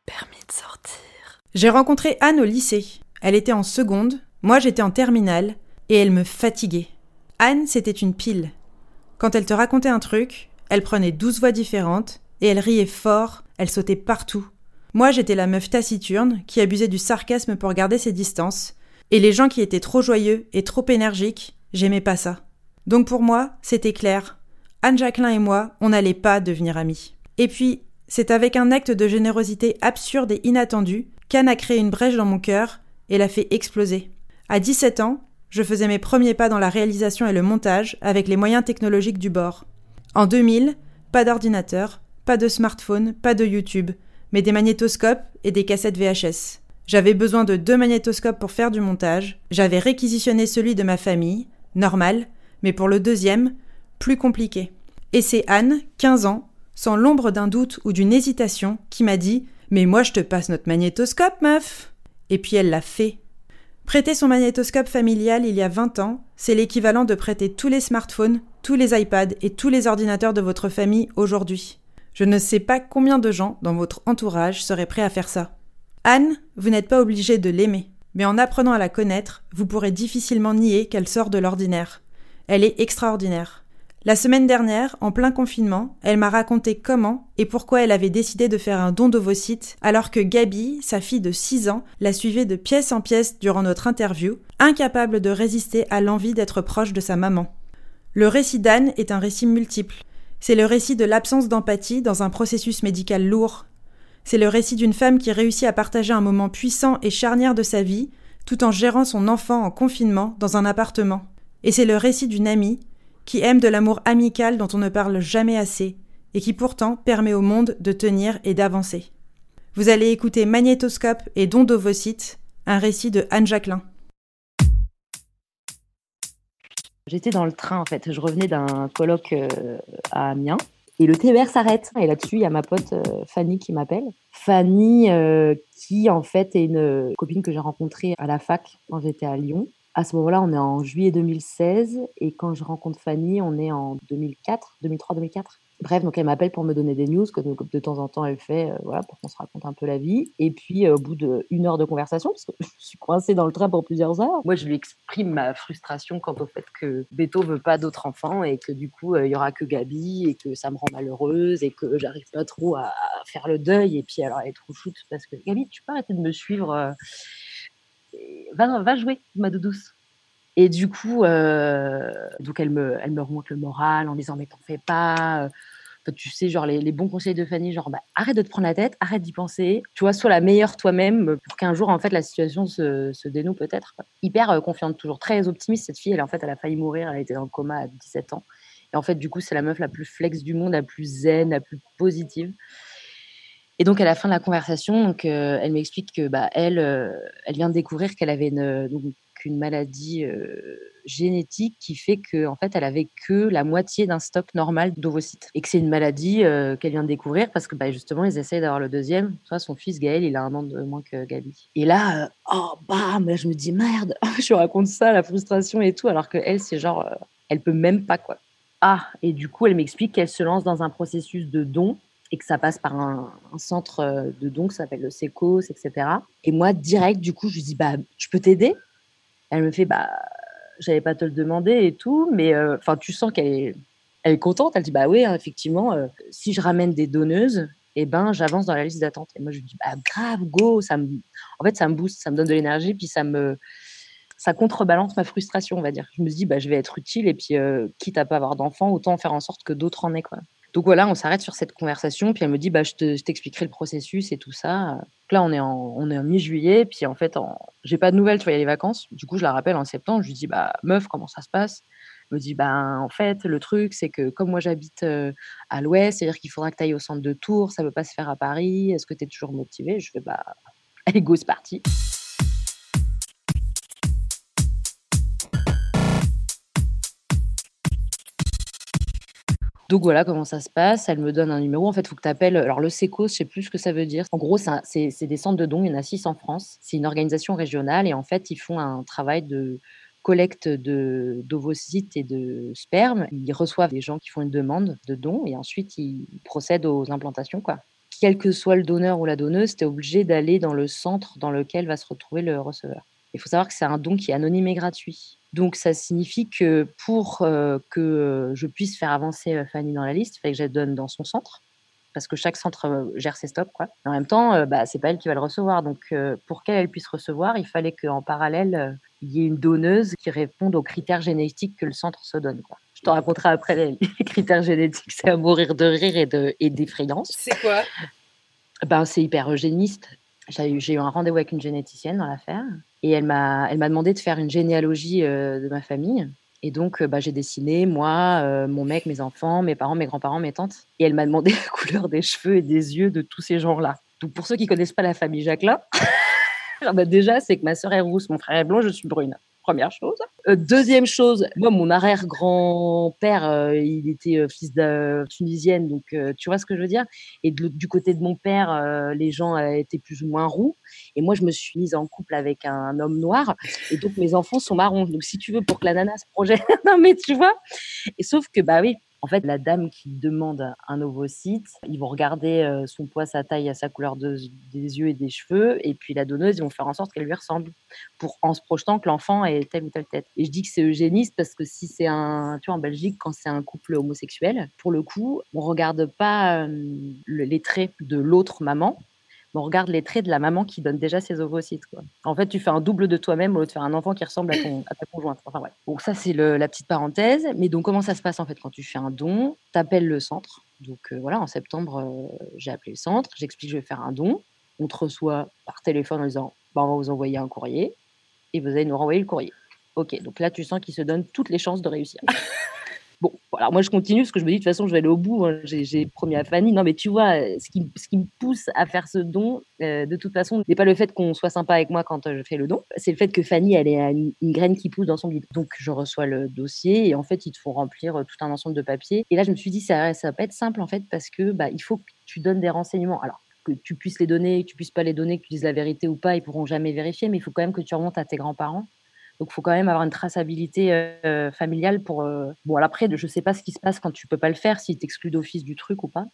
Permis de sortir. J'ai rencontré Anne au lycée. Elle était en seconde, moi j'étais en terminale, et elle me fatiguait. Anne, c'était une pile. Quand elle te racontait un truc, elle prenait douze voix différentes, et elle riait fort, elle sautait partout. Moi, j'étais la meuf taciturne qui abusait du sarcasme pour garder ses distances, et les gens qui étaient trop joyeux et trop énergiques, j'aimais pas ça. Donc pour moi, c'était clair. Anne Jacquelin et moi, on n'allait pas devenir amis. Et puis, c'est avec un acte de générosité absurde et inattendu qu'Anne a créé une brèche dans mon cœur et l'a fait exploser. À 17 ans, je faisais mes premiers pas dans la réalisation et le montage avec les moyens technologiques du bord. En 2000, pas d'ordinateur, pas de smartphone, pas de YouTube, mais des magnétoscopes et des cassettes VHS. J'avais besoin de deux magnétoscopes pour faire du montage, j'avais réquisitionné celui de ma famille, normal, mais pour le deuxième, plus compliqué. Et c'est Anne, 15 ans, sans l'ombre d'un doute ou d'une hésitation, qui m'a dit Mais moi je te passe notre magnétoscope, meuf Et puis elle l'a fait. Prêter son magnétoscope familial il y a 20 ans, c'est l'équivalent de prêter tous les smartphones, tous les iPads et tous les ordinateurs de votre famille aujourd'hui. Je ne sais pas combien de gens dans votre entourage seraient prêts à faire ça. Anne, vous n'êtes pas obligée de l'aimer, mais en apprenant à la connaître, vous pourrez difficilement nier qu'elle sort de l'ordinaire. Elle est extraordinaire. La semaine dernière, en plein confinement, elle m'a raconté comment et pourquoi elle avait décidé de faire un don d'ovocytes alors que Gabi, sa fille de 6 ans, la suivait de pièce en pièce durant notre interview, incapable de résister à l'envie d'être proche de sa maman. Le récit d'Anne est un récit multiple. C'est le récit de l'absence d'empathie dans un processus médical lourd. C'est le récit d'une femme qui réussit à partager un moment puissant et charnière de sa vie tout en gérant son enfant en confinement dans un appartement. Et c'est le récit d'une amie qui aime de l'amour amical dont on ne parle jamais assez, et qui pourtant permet au monde de tenir et d'avancer. Vous allez écouter Magnétoscope et Don d'ovocytes, un récit de Anne Jacquelin. J'étais dans le train en fait, je revenais d'un colloque euh, à Amiens et le TER s'arrête. Et là-dessus, il y a ma pote euh, Fanny qui m'appelle. Fanny, euh, qui en fait est une copine que j'ai rencontrée à la fac quand j'étais à Lyon à ce moment-là, on est en juillet 2016 et quand je rencontre Fanny, on est en 2004, 2003-2004. Bref, donc elle m'appelle pour me donner des news que de, temps en temps elle fait, euh, voilà, pour qu'on se raconte un peu la vie. Et puis euh, au bout d'une heure de conversation, parce que je suis coincée dans le train pour plusieurs heures, moi je lui exprime ma frustration quant au fait que Beto veut pas d'autres enfants et que du coup euh, il y aura que Gabi et que ça me rend malheureuse et que j'arrive pas trop à, faire le deuil. Et puis alors elle est trop shoot parce que Gabi, tu peux arrêter de me suivre va, va jouer, ma douce. Et du coup, euh, donc elle me, elle me remonte le moral en disant mais t'en fais pas. Euh, tu sais, genre les, bons conseils de Fanny, genre bah, arrête de te prendre la tête, arrête d'y penser. Tu vois, sois la meilleure toi-même pour qu'un jour en fait la situation se, se dénoue peut-être. Hyper euh, confiante, toujours très optimiste cette fille. Elle en fait, elle a failli mourir, elle était dans le coma à 17 ans. Et en fait, du coup, c'est la meuf la plus flex du monde, la plus zen, la plus positive. Et donc à la fin de la conversation, donc, euh, elle m'explique que bah, elle, euh, elle vient de découvrir qu'elle avait une, une maladie euh, génétique qui fait que en fait elle avait que la moitié d'un stock normal d'ovocytes et que c'est une maladie qu'elle vient de découvrir parce que bah, justement ils essayent d'avoir le deuxième. Soit son fils Gaël, il a un an de moins que Gabi. Et là, oh bam, je me dis merde, je raconte ça, la frustration et tout, alors que elle c'est genre, elle peut même pas quoi. Ah, et du coup elle m'explique qu'elle se lance dans un processus de don et que ça passe par un, centre euh, de dons qui s'appelle le SECOS, etc. Et moi, direct, du coup, je lui dis, bah, je peux t'aider? Elle me fait, bah, j'allais pas te le demander et tout, mais euh, enfin, tu sens qu'elle est, elle est contente. Elle dit, bah oui, hein, effectivement, euh, si je ramène des donneuses, eh ben, j'avance dans la liste d'attente. Et moi, je dis, bah, grave, go, ça me, en fait, ça me booste, ça me donne de l'énergie, puis ça me, ça contrebalance ma frustration, on va dire. Je me dis, bah, je vais être utile, et puis, quitte à pas avoir d'enfants, autant faire en sorte que d'autres en aient, quoi. Donc voilà, on s'arrête sur cette conversation, puis elle me dit bah, Je t'expliquerai le processus et tout ça. Là, on est en, en mi-juillet, puis en fait, en... j'ai pas de nouvelles, tu vois, il y a les vacances. Du coup, je la rappelle en septembre, je lui dis bah, Meuf, comment ça se passe? Elle me dit bah, En fait, le truc, c'est que comme moi j'habite euh, à l'ouest, c'est-à-dire qu'il faudra que tu ailles au centre de Tours, ça ne peut pas se faire à Paris. Est-ce que tu es toujours motivée? Je fais bah, Allez, go, c'est parti. Donc voilà comment ça se passe. Elle me donne un numéro. En fait, il faut que tu appelles. Alors, le SECO, je sais plus ce que ça veut dire. En gros, c'est des centres de dons. Il y en a six en France. C'est une organisation régionale et en fait, ils font un travail de collecte d'ovocytes et de sperme. Ils reçoivent des gens qui font une demande de dons et ensuite ils procèdent aux implantations. Quoi. Quel que soit le donneur ou la donneuse, tu es obligé d'aller dans le centre dans lequel va se retrouver le receveur. Il faut savoir que c'est un don qui est anonyme et gratuit. Donc, ça signifie que pour euh, que euh, je puisse faire avancer euh, Fanny dans la liste, il fallait que je la donne dans son centre, parce que chaque centre gère ses stocks. Quoi. En même temps, euh, bah, c'est pas elle qui va le recevoir. Donc, euh, pour qu'elle elle puisse recevoir, il fallait qu'en parallèle, il y ait une donneuse qui réponde aux critères génétiques que le centre se donne. Quoi. Je te raconterai après les, les critères génétiques, c'est à mourir de rire et de- et d'effrayance. C'est quoi? Ben, c'est hyper eugéniste. J'ai eu, j'ai eu un rendez-vous avec une généticienne dans l'affaire et elle m'a, elle m'a demandé de faire une généalogie euh, de ma famille. Et donc, euh, bah, j'ai dessiné moi, euh, mon mec, mes enfants, mes parents, mes grands-parents, mes tantes. Et elle m'a demandé la couleur des cheveux et des yeux de tous ces gens-là. Donc, pour ceux qui connaissent pas la famille Jacquelin, ah bah, déjà, c'est que ma sœur est rousse, mon frère est blond, je suis brune. Première chose. Euh, deuxième chose, moi, mon arrière-grand-père, euh, il était euh, fils de tunisienne, donc tu vois ce que je veux dire? Et du côté de mon père, les gens étaient plus ou moins roux. Et moi, je me suis mise en couple avec un homme noir. Et donc, mes enfants sont marrons. Donc, si tu veux, pour que la nana se projette. non, mais tu vois? Et sauf que, bah oui, en fait, la dame qui demande un ovocyte, ils vont regarder euh, son poids, sa taille, sa couleur de- des yeux et des cheveux. Et puis, la donneuse, ils vont faire en sorte qu'elle lui ressemble. Pour, en se projetant que l'enfant ait telle ou telle tête. Et je dis que c'est eugéniste parce que si c'est un. Tu vois, en Belgique, quand c'est un couple homosexuel, pour le coup, on regarde pas euh, le- les traits de l'autre maman, on regarde les traits de la maman qui donne déjà ses ovocytes. Quoi. En fait, tu fais un double de toi-même au lieu de faire un enfant qui ressemble à, ton, à ta conjointe. Enfin, ouais. Donc, ça, c'est la petite parenthèse. Mais donc, comment ça se passe en fait quand tu fais un don? Tu appelles le centre. Donc, euh, voilà, en septembre, euh, j'ai appelé le centre. J'explique que je vais faire un don. On te reçoit par téléphone en disant bah, on va vous envoyer un courrier et vous allez nous renvoyer le courrier. Ok, donc là, tu sens qu'il se donne toutes les chances de réussir. Bon, voilà, moi je continue parce que je me dis de toute façon je vais aller au bout. hein. J'ai promis à Fanny. Non, mais tu vois, euh, ce qui, me pousse à faire ce don, euh, de toute façon, n'est pas le fait qu'on soit sympa avec moi quand euh, je fais le don, c'est le fait que Fanny, elle est une, graine qui pousse dans son bide. Donc je reçois le dossier et en fait, il te faut remplir tout un ensemble de papiers. Et là, je me suis dit, ça, ça va pas être simple en fait parce que bah, il faut que tu donnes des renseignements. Alors, que tu puisses les donner, que tu puisses pas les donner, que tu dises la vérité ou pas, ils pourront jamais vérifier, mais il faut quand même que tu remontes à tes grands-parents. Donc, il faut quand même avoir une traçabilité euh, familiale pour. euh, Bon, alors après, je sais pas ce qui se passe quand tu peux pas le faire, s'ils t'excluent d'office du truc ou pas.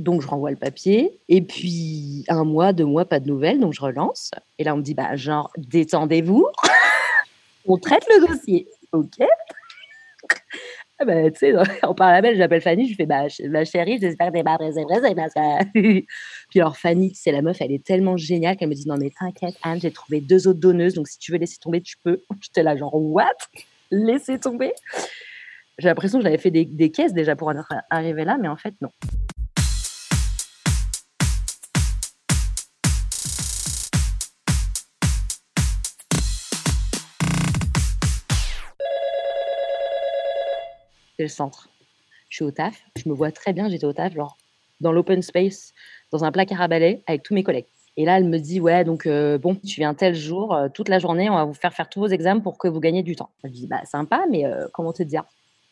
Donc, je renvoie le papier. Et puis, un mois, deux mois, pas de nouvelles. Donc, je relance. Et là, on me dit, bah, genre, détendez-vous. on traite le dossier. OK. Ah bah, tu sais, en parallèle, j'appelle Fanny, je fais bah, ma chérie, j'espère pressée, pressée, parce que. Puis alors, Fanny, c'est la meuf, elle est tellement géniale qu'elle me dit non, mais t'inquiète, Anne, j'ai trouvé deux autres donneuses, donc si tu veux laisser tomber, tu peux. J'étais là, genre, what? Laisser tomber? J'ai l'impression que j'avais fait des, des caisses déjà pour en arrivé là, mais en fait, non. C'est le centre. Je suis au taf, je me vois très bien, j'étais au taf, genre dans l'open space, dans un placard à balai avec tous mes collègues. Et là, elle me dit, ouais, donc euh, bon, tu viens tel jour, euh, toute la journée, on va vous faire faire tous vos examens pour que vous gagniez du temps. Je dis, bah sympa, mais euh, comment te dire?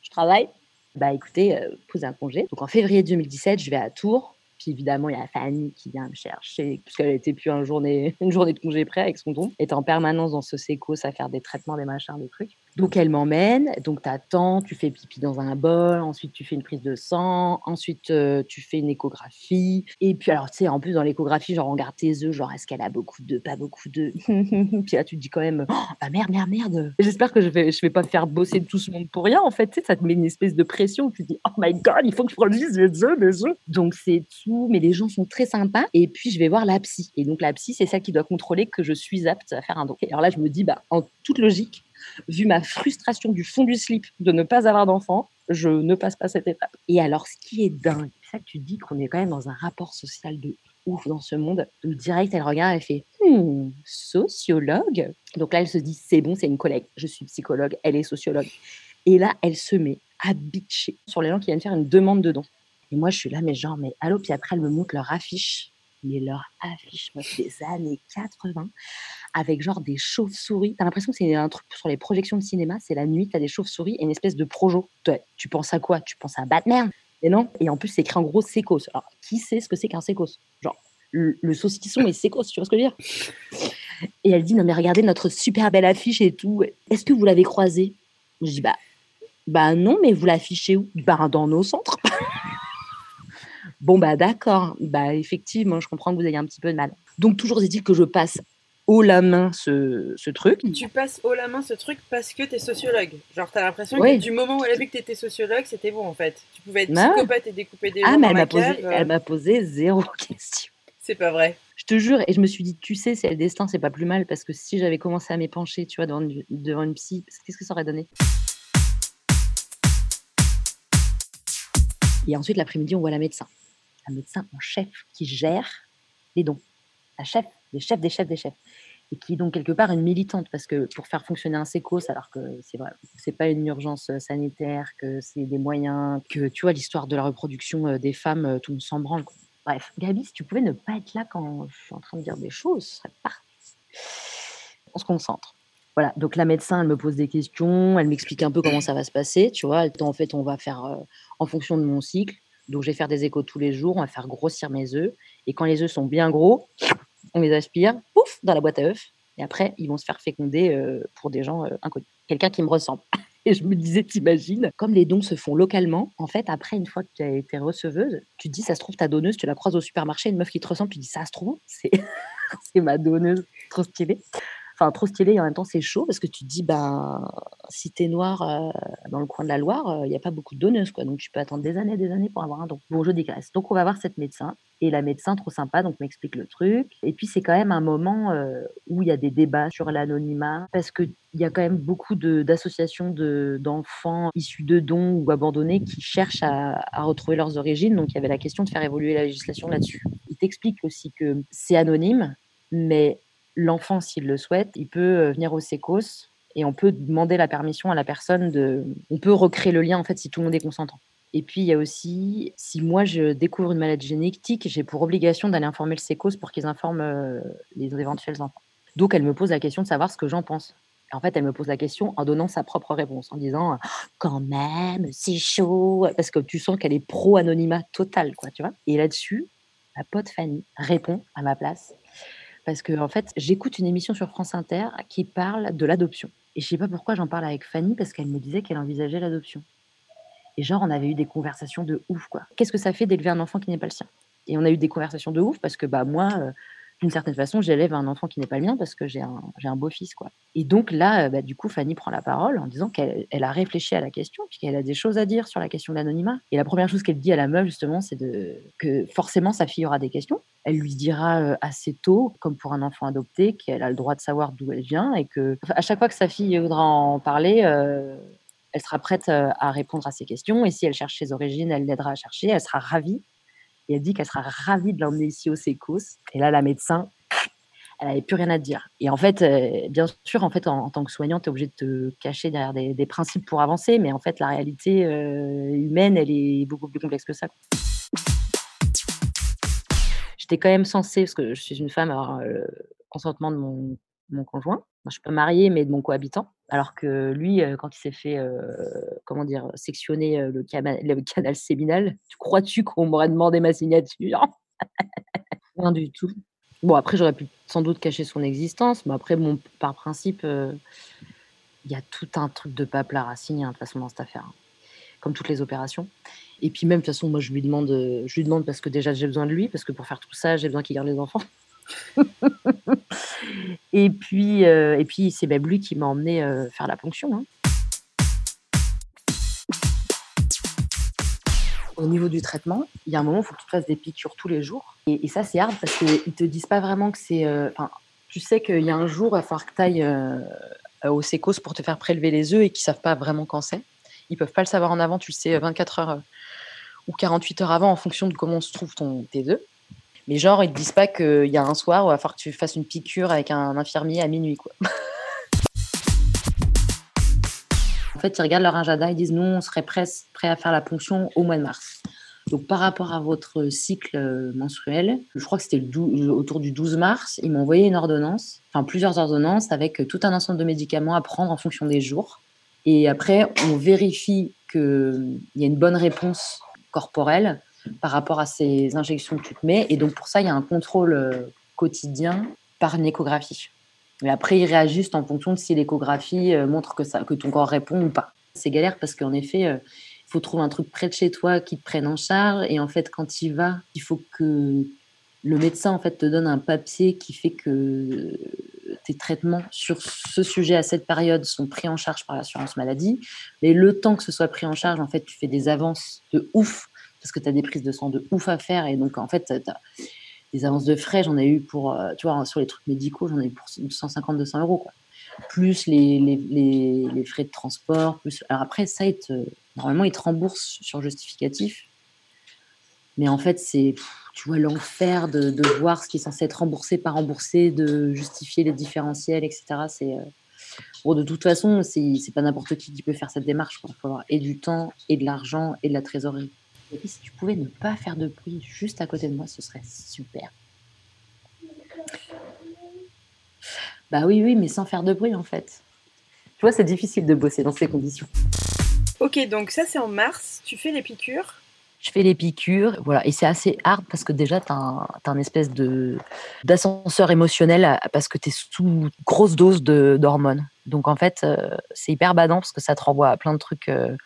Je travaille. Bah écoutez, posez un congé. Donc en février 2017, je vais à Tours. Puis évidemment, il y a Fanny qui vient me chercher, puisqu'elle était plus un journée, une journée de congé près avec son don. Elle était en permanence dans ce sécos à faire des traitements, des machins, des trucs. Donc elle m'emmène, donc tu attends, tu fais pipi dans un bol, ensuite tu fais une prise de sang, ensuite euh, tu fais une échographie. Et puis alors tu sais, en plus dans l'échographie, genre on regarde tes œufs, genre est-ce qu'elle a beaucoup d'œufs, pas beaucoup d'œufs. puis là tu te dis quand même, oh, bah merde, merde, merde. J'espère que je vais, je vais pas me faire bosser tout ce monde pour rien. En fait, tu sais, ça te met une espèce de pression. Tu te dis, oh my god, il faut que je produise les œufs, les œufs. Donc c'est tout, mais les gens sont très sympas. Et puis je vais voir la psy. Et donc la psy, c'est celle qui doit contrôler que je suis apte à faire un don. Et alors là, je me dis, bah en toute logique, vu ma frustration du fond du slip de ne pas avoir d'enfant, je ne passe pas cette étape. Et alors, ce qui est dingue, c'est ça que tu dis qu'on est quand même dans un rapport social de ouf dans ce monde. Direct, elle regarde, elle fait hmm, sociologue. Donc là, elle se dit c'est bon, c'est une collègue. Je suis psychologue, elle est sociologue. Et là, elle se met à bitcher sur les gens qui viennent faire une demande de don. Et moi, je suis là, mais genre, mais allô, puis après, elle me montre leur affiche. Mais leur affiche, des années 80 avec genre des chauves-souris. T'as l'impression que c'est un truc sur les projections de cinéma, c'est la nuit, t'as des chauves-souris et une espèce de projo. Toi, tu penses à quoi? Tu penses à Batman? Et non? Et en plus, c'est écrit en gros sécos. Alors, qui sait ce que c'est qu'un sécos Genre, le, le saucisson est sécos, tu vois ce que je veux dire? Et elle dit, non mais regardez notre super belle affiche et tout. Est-ce que vous l'avez croisée? Je dis, bah, bah non, mais vous l'affichez où? Bah dans nos centres. Bon, bah d'accord. Bah effectivement, je comprends que vous ayez un petit peu de mal. Donc, toujours est-il que je passe haut la main ce, ce truc. Tu passes haut la main ce truc parce que t'es sociologue. Genre, t'as l'impression Oui. que du moment où elle a vu que t'étais sociologue, c'était bon en fait. Tu pouvais être Bah psychopathe et découper des Ah, gens mais dans elle m'a posé, euh, posé zéro question. C'est pas vrai. Je te jure, et je me suis dit, tu sais, c'est le destin, c'est pas plus mal, parce que si j'avais commencé à m'épancher, tu vois, devant une, devant une psy, qu'est-ce que ça aurait donné? Et ensuite, l'après-midi, on voit la médecin. La médecin en chef qui gère les dons. La chef, des chefs, des chefs, des chefs. Et qui est donc quelque part une militante, parce que pour faire fonctionner un sécos, alors que c'est vrai, c'est pas une urgence euh, sanitaire, que c'est des moyens, que tu vois, l'histoire de la reproduction euh, des femmes, euh, tout le monde s'en branle. Bref, Gabi, si tu pouvais ne pas être là quand je suis en train de dire des choses, ce serait parfait. On se concentre. Voilà, donc la médecin, elle me pose des questions, elle m'explique un peu comment ça va se passer, tu vois. En fait, on va faire en fonction de mon cycle. Donc, je vais faire des échos tous les jours, on va faire grossir mes œufs. Et quand les œufs sont bien gros, on les aspire, pouf, dans la boîte à œufs. Et après, ils vont se faire féconder euh, pour des gens euh, inconnus. Quelqu'un qui me ressemble. Et je me disais, t'imagines, comme les dons se font localement, en fait, après, une fois que tu as été receveuse, tu te dis, ça se trouve, ta donneuse, tu la croises au supermarché, une meuf qui te ressemble, tu dis, ça se trouve, c'est ma donneuse, trop stylée. Enfin, trop stylé et en même temps, c'est chaud parce que tu te dis, ben, si t'es noir euh, dans le coin de la Loire, il n'y a pas beaucoup de donneuses, quoi. Donc, tu peux attendre des années, des années pour avoir un don. Bon, je digresse. Donc, on va voir cette médecin. Et la médecin, trop sympa, donc m'explique le truc. Et puis, c'est quand même un moment euh, où il y a des débats sur l'anonymat parce qu'il y a quand même beaucoup d'associations de- d'enfants issus de dons ou abandonnés qui cherchent à, à retrouver leurs origines. Donc, il y avait la question de faire évoluer la législation là-dessus. Il t'explique aussi que c'est anonyme, mais l'enfant, s'il le souhaite, il peut euh, venir au sécos et on peut demander la permission à la personne de. On peut recréer le lien en fait si tout le monde est consentant. Et puis il y a aussi, si moi je découvre une maladie génétique, j'ai pour obligation d'aller informer le sécos pour qu'ils informent euh, les éventuels enfants. Donc elle me pose la question de savoir ce que j'en pense. En fait, elle me pose la question en donnant sa propre réponse, en disant Ah, quand même, c'est chaud, parce que tu sens qu'elle est pro anonymat total, quoi, tu vois. Et là-dessus, ma pote Fanny répond à ma place parce que en fait, j'écoute une émission sur France Inter qui parle de l'adoption. Et je sais pas pourquoi j'en parle avec Fanny parce qu'elle me disait qu'elle envisageait l'adoption. Et genre, on avait eu des conversations de ouf, quoi. Qu'est-ce que ça fait d'élever un enfant qui n'est pas le sien? Et on a eu des conversations de ouf parce que bah moi, euh, d'une certaine façon, j'élève un enfant qui n'est pas le mien parce que j'ai un, un beau-fils. Et donc là, euh, bah, du coup, Fanny prend la parole en disant qu'elle elle a réfléchi à la question, puis qu'elle a des choses à dire sur la question de l'anonymat. Et la première chose qu'elle dit à la meuf, justement, c'est que forcément sa fille aura des questions. Elle lui dira euh, assez tôt, comme pour un enfant adopté, qu'elle a le droit de savoir d'où elle vient et que à chaque fois que sa fille voudra en parler, euh, elle sera prête à répondre à ses questions. Et si elle cherche ses origines, elle l'aidera à chercher. Elle sera ravie. Et elle dit qu'elle sera ravie de l'emmener ici au Sécos. Et là, la médecin, elle n'avait plus rien à dire. Et en fait, euh, bien sûr, en fait, en, tant que soignante, tu es obligé de te cacher derrière des, principes pour avancer. Mais en fait, la réalité euh, humaine, elle est beaucoup plus complexe que ça. J'étais quand même censée, parce que je suis une femme, avoir euh, le consentement de mon, conjoint. Je suis pas mariée, mais de mon cohabitant. Alors que lui, quand il s'est fait, comment dire, sectionner le, le canal séminal, tu crois-tu qu'on m'aurait demandé ma signature? Rien du tout. Bon, après, j'aurais pu sans doute cacher son existence, mais après, bon, par principe, euh, il y a tout un truc de paplard à signer, hein, de toute façon, dans cette affaire. hein. Comme toutes les opérations. Et puis même, de toute façon, moi, je lui demande, je lui demande parce que déjà, j'ai besoin de lui, parce que pour faire tout ça, j'ai besoin qu'il garde les enfants. et puis, euh, et puis c'est même lui qui m'a emmené euh, faire la ponction. hein. Au niveau du traitement, il y a un moment, il faut que tu te fasses des piqûres tous les jours. Et, ça, c'est hard parce qu'ils te disent pas vraiment que c'est. euh, tu sais qu'il y a un jour, il va falloir que tu ailles au sécos pour te faire prélever les œufs et qu'ils savent pas vraiment quand c'est. Ils peuvent pas le savoir en avant, tu le sais 24 heures euh, ou 48 heures avant en fonction de comment se trouve ton, tes œufs. Mais genre, ils te disent pas qu'il y a un soir où il va falloir que tu fasses une piqûre avec un infirmier à minuit, quoi. en fait, ils regardent leur agenda, ils disent nous, on serait prêts prêt à faire la ponction au mois de mars. Donc, par rapport à votre cycle euh, menstruel, je crois que c'était autour du 12 mars, ils m'ont envoyé une ordonnance, enfin plusieurs ordonnances avec euh, tout un ensemble de médicaments à prendre en fonction des jours. Et après, on vérifie qu'il y a une bonne réponse corporelle par rapport à ces injections que tu te mets. Et donc, pour ça, il y a un contrôle euh, quotidien par une échographie. Et après, ils réajustent en fonction de si l'échographie euh, montre que, ça, que ton corps répond ou pas. C'est galère parce qu'en effet, euh, il faut trouver un truc près de chez toi qui te prenne en charge. Et en fait, quand y vas, il faut que le médecin en fait, te donne un papier qui fait que tes traitements sur ce sujet à cette période sont pris en charge par l'assurance maladie. Mais le temps que ce soit pris en charge, en fait, tu fais des avances de ouf parce que tu as des prises de sang de ouf à faire. Et donc, en fait, des avances de frais. J'en ai eu pour, euh, tu vois, sur les trucs médicaux, j'en ai eu pour 150-200 euros, quoi. Plus les, les, les, frais de transport. Plus... Alors après, ça, normalement, ils te remboursent sur justificatif. Mais en fait, c'est, tu vois, l'enfer de, de, voir ce qui est censé être remboursé, pas remboursé, de justifier les différentiels, etc. C'est, euh... bon, de toute façon, c'est pas n'importe qui qui peut faire cette démarche. Il faut avoir et du temps, et de l'argent, et de la trésorerie. Et puis, si tu pouvais ne pas faire de bruit juste à côté de moi, ce serait super. Bah oui, oui, mais sans faire de bruit en fait. Tu vois, c'est difficile de bosser dans ces conditions. Ok, donc ça c'est en mars, tu fais les piqûres je fais les piqûres, voilà, et c'est assez hard parce que déjà, tu as, un, espèce d'ascenseur émotionnel parce que tu es sous grosse dose d'hormones. Donc en fait, euh, c'est hyper badant parce que ça te renvoie à plein de trucs. Euh,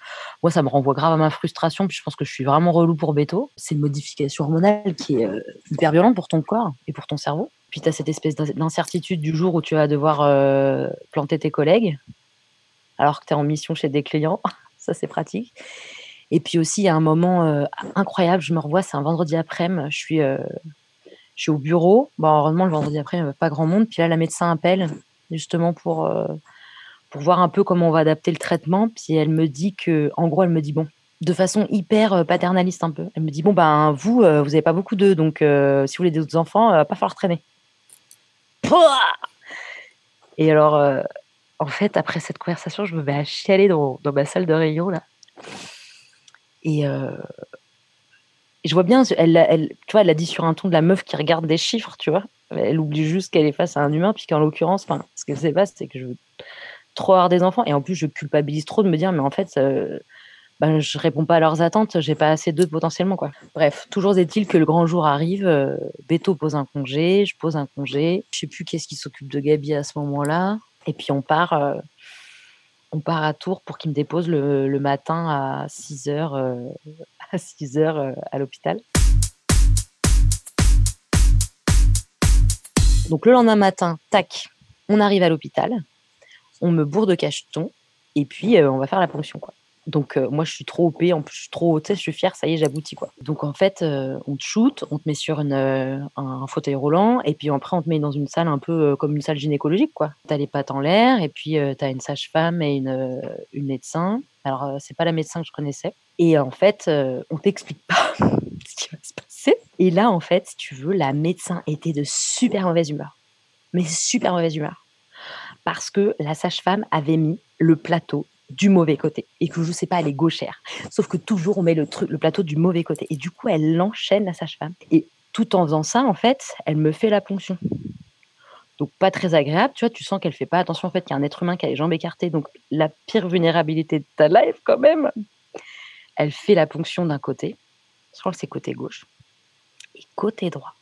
moi, ça me renvoie grave à ma frustration, puis je pense que je suis vraiment relou pour Beto. C'est une modification hormonale qui est euh, hyper violente pour ton corps et pour ton cerveau. Puis tu as cette espèce d'incertitude du jour où tu vas devoir euh, planter tes collègues alors que tu es en mission chez des clients. ça, c'est pratique. Et puis aussi, il y a un moment euh, incroyable, je me revois, c'est un vendredi après-midi, je suis, euh, je suis au bureau. Bon, heureusement, le vendredi après, il n'y avait pas grand monde. Puis là, la médecin appelle justement pour, euh, pour voir un peu comment on va adapter le traitement. Puis elle me dit que, en gros, elle me dit, bon, de façon hyper paternaliste un peu, elle me dit, bon, ben, vous, vous n'avez pas beaucoup d'eux, donc si vous voulez des autres enfants, pas falloir traîner. Et alors, en fait, après cette conversation, je me vais à chialer dans, dans ma salle de réunion, là. Et, euh, je vois bien, elle, elle, tu vois, elle a dit sur un ton de la meuf qui regarde des chiffres, tu vois. Elle oublie juste qu'elle est face à un humain, puis qu'en l'occurrence, ce qu'elle sait pas, c'est que je veux trop avoir des enfants. Et en plus, je culpabilise trop de me dire, mais en fait, ça, ben, je réponds pas à leurs attentes, j'ai pas assez d'eux potentiellement, quoi. Bref, toujours est-il que le grand jour arrive, euh, Beto pose un congé, je pose un congé, je sais plus qu'est-ce qui s'occupe de Gabi à ce moment-là, et puis on part. Euh, on part à Tours pour qu'il me dépose le, matin à 6 heures, euh, à, 6 heures euh, à l'hôpital. Donc le lendemain matin, tac, on arrive à l'hôpital, on me bourre de cacheton et puis euh, on va faire la ponction. Quoi. Donc moi je suis trop OP, en plus je suis trop, tu sais, je suis fière, ça y est, j'aboutis quoi. Donc en fait, on te shoot, on te met sur un fauteuil roulant et puis après on te met dans une salle un peu comme une salle gynécologique quoi. T'as les pattes en l'air et puis t'as une sage-femme et une, une médecin. Alors c'est pas la médecin que je connaissais et en fait on t'explique pas ce qui va se passer. Et là en fait, si tu veux, la médecin était de super mauvaise humeur, mais super mauvaise humeur parce que la sage-femme avait mis le plateau du mauvais côté et que je sais pas, elle est gauchère. Sauf que toujours on met le, truc, le plateau du mauvais côté et du coup elle l'enchaîne la sage-femme et tout en faisant ça en fait, elle me fait la ponction. Donc pas très agréable, tu vois, tu sens qu'elle fait pas attention en fait qu'il y a un être humain qui a les jambes écartées, donc la pire vulnérabilité de ta life quand même. Elle fait la ponction d'un côté, je crois que c'est côté gauche, et côté droit,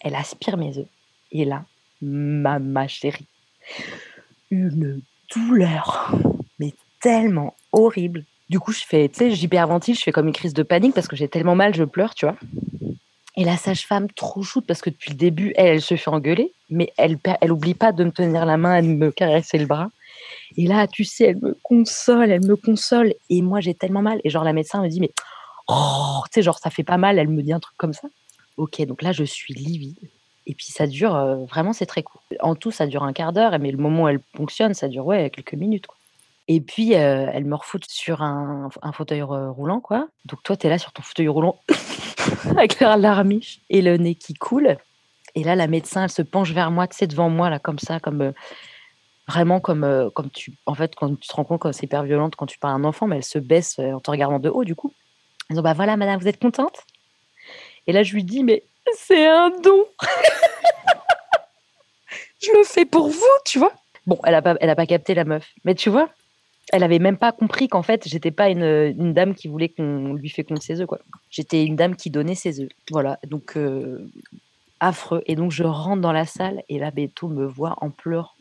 elle aspire mes œufs. Et là, ma, ma chérie, une douleur, mais tellement horrible. Du coup, je fais, tu sais, j'hyperventile, je fais comme une crise de panique parce que j'ai tellement mal, je pleure, tu vois. Et la sage-femme, trop shoot, parce que depuis le début, elle, elle se fait engueuler, mais elle, elle oublie pas de me tenir la main, de me caresser le bras. Et là, tu sais, elle me console, elle me console. Et moi, j'ai tellement mal. Et genre, la médecin me dit, mais, oh, tu sais, genre, ça fait pas mal. Elle me dit un truc comme ça. Ok, donc là, je suis livide. Et puis, ça dure, euh, vraiment, c'est très court. En tout, ça dure un quart d'heure. Mais le moment où elle fonctionne, ça dure, ouais, quelques minutes, quoi. Et puis, elle me refout sur un, fauteuil roulant, quoi. Donc, toi, tu es là sur ton fauteuil roulant avec la larmiche et le nez qui coule. Et là, la médecin, elle se penche vers moi, tu sais, devant moi, là, comme ça, comme. Vraiment comme, comme tu. En fait, quand tu te rends compte que c'est hyper violente quand tu parles à un enfant, mais elle se baisse en te regardant de haut, du coup. Elle dit Bah voilà, madame, vous êtes contente? Et là, je lui dis Mais c'est un don Je le fais pour vous, tu vois? Bon, elle n'a pas, pas capté la meuf. Mais tu vois, elle avait même pas compris qu'en fait, j'étais pas une, dame qui voulait qu'on lui féconde ses œufs, quoi. J'étais une dame qui donnait ses œufs. Voilà, donc euh, affreux. Et donc, je rentre dans la salle et là, Beto me voit en pleurant.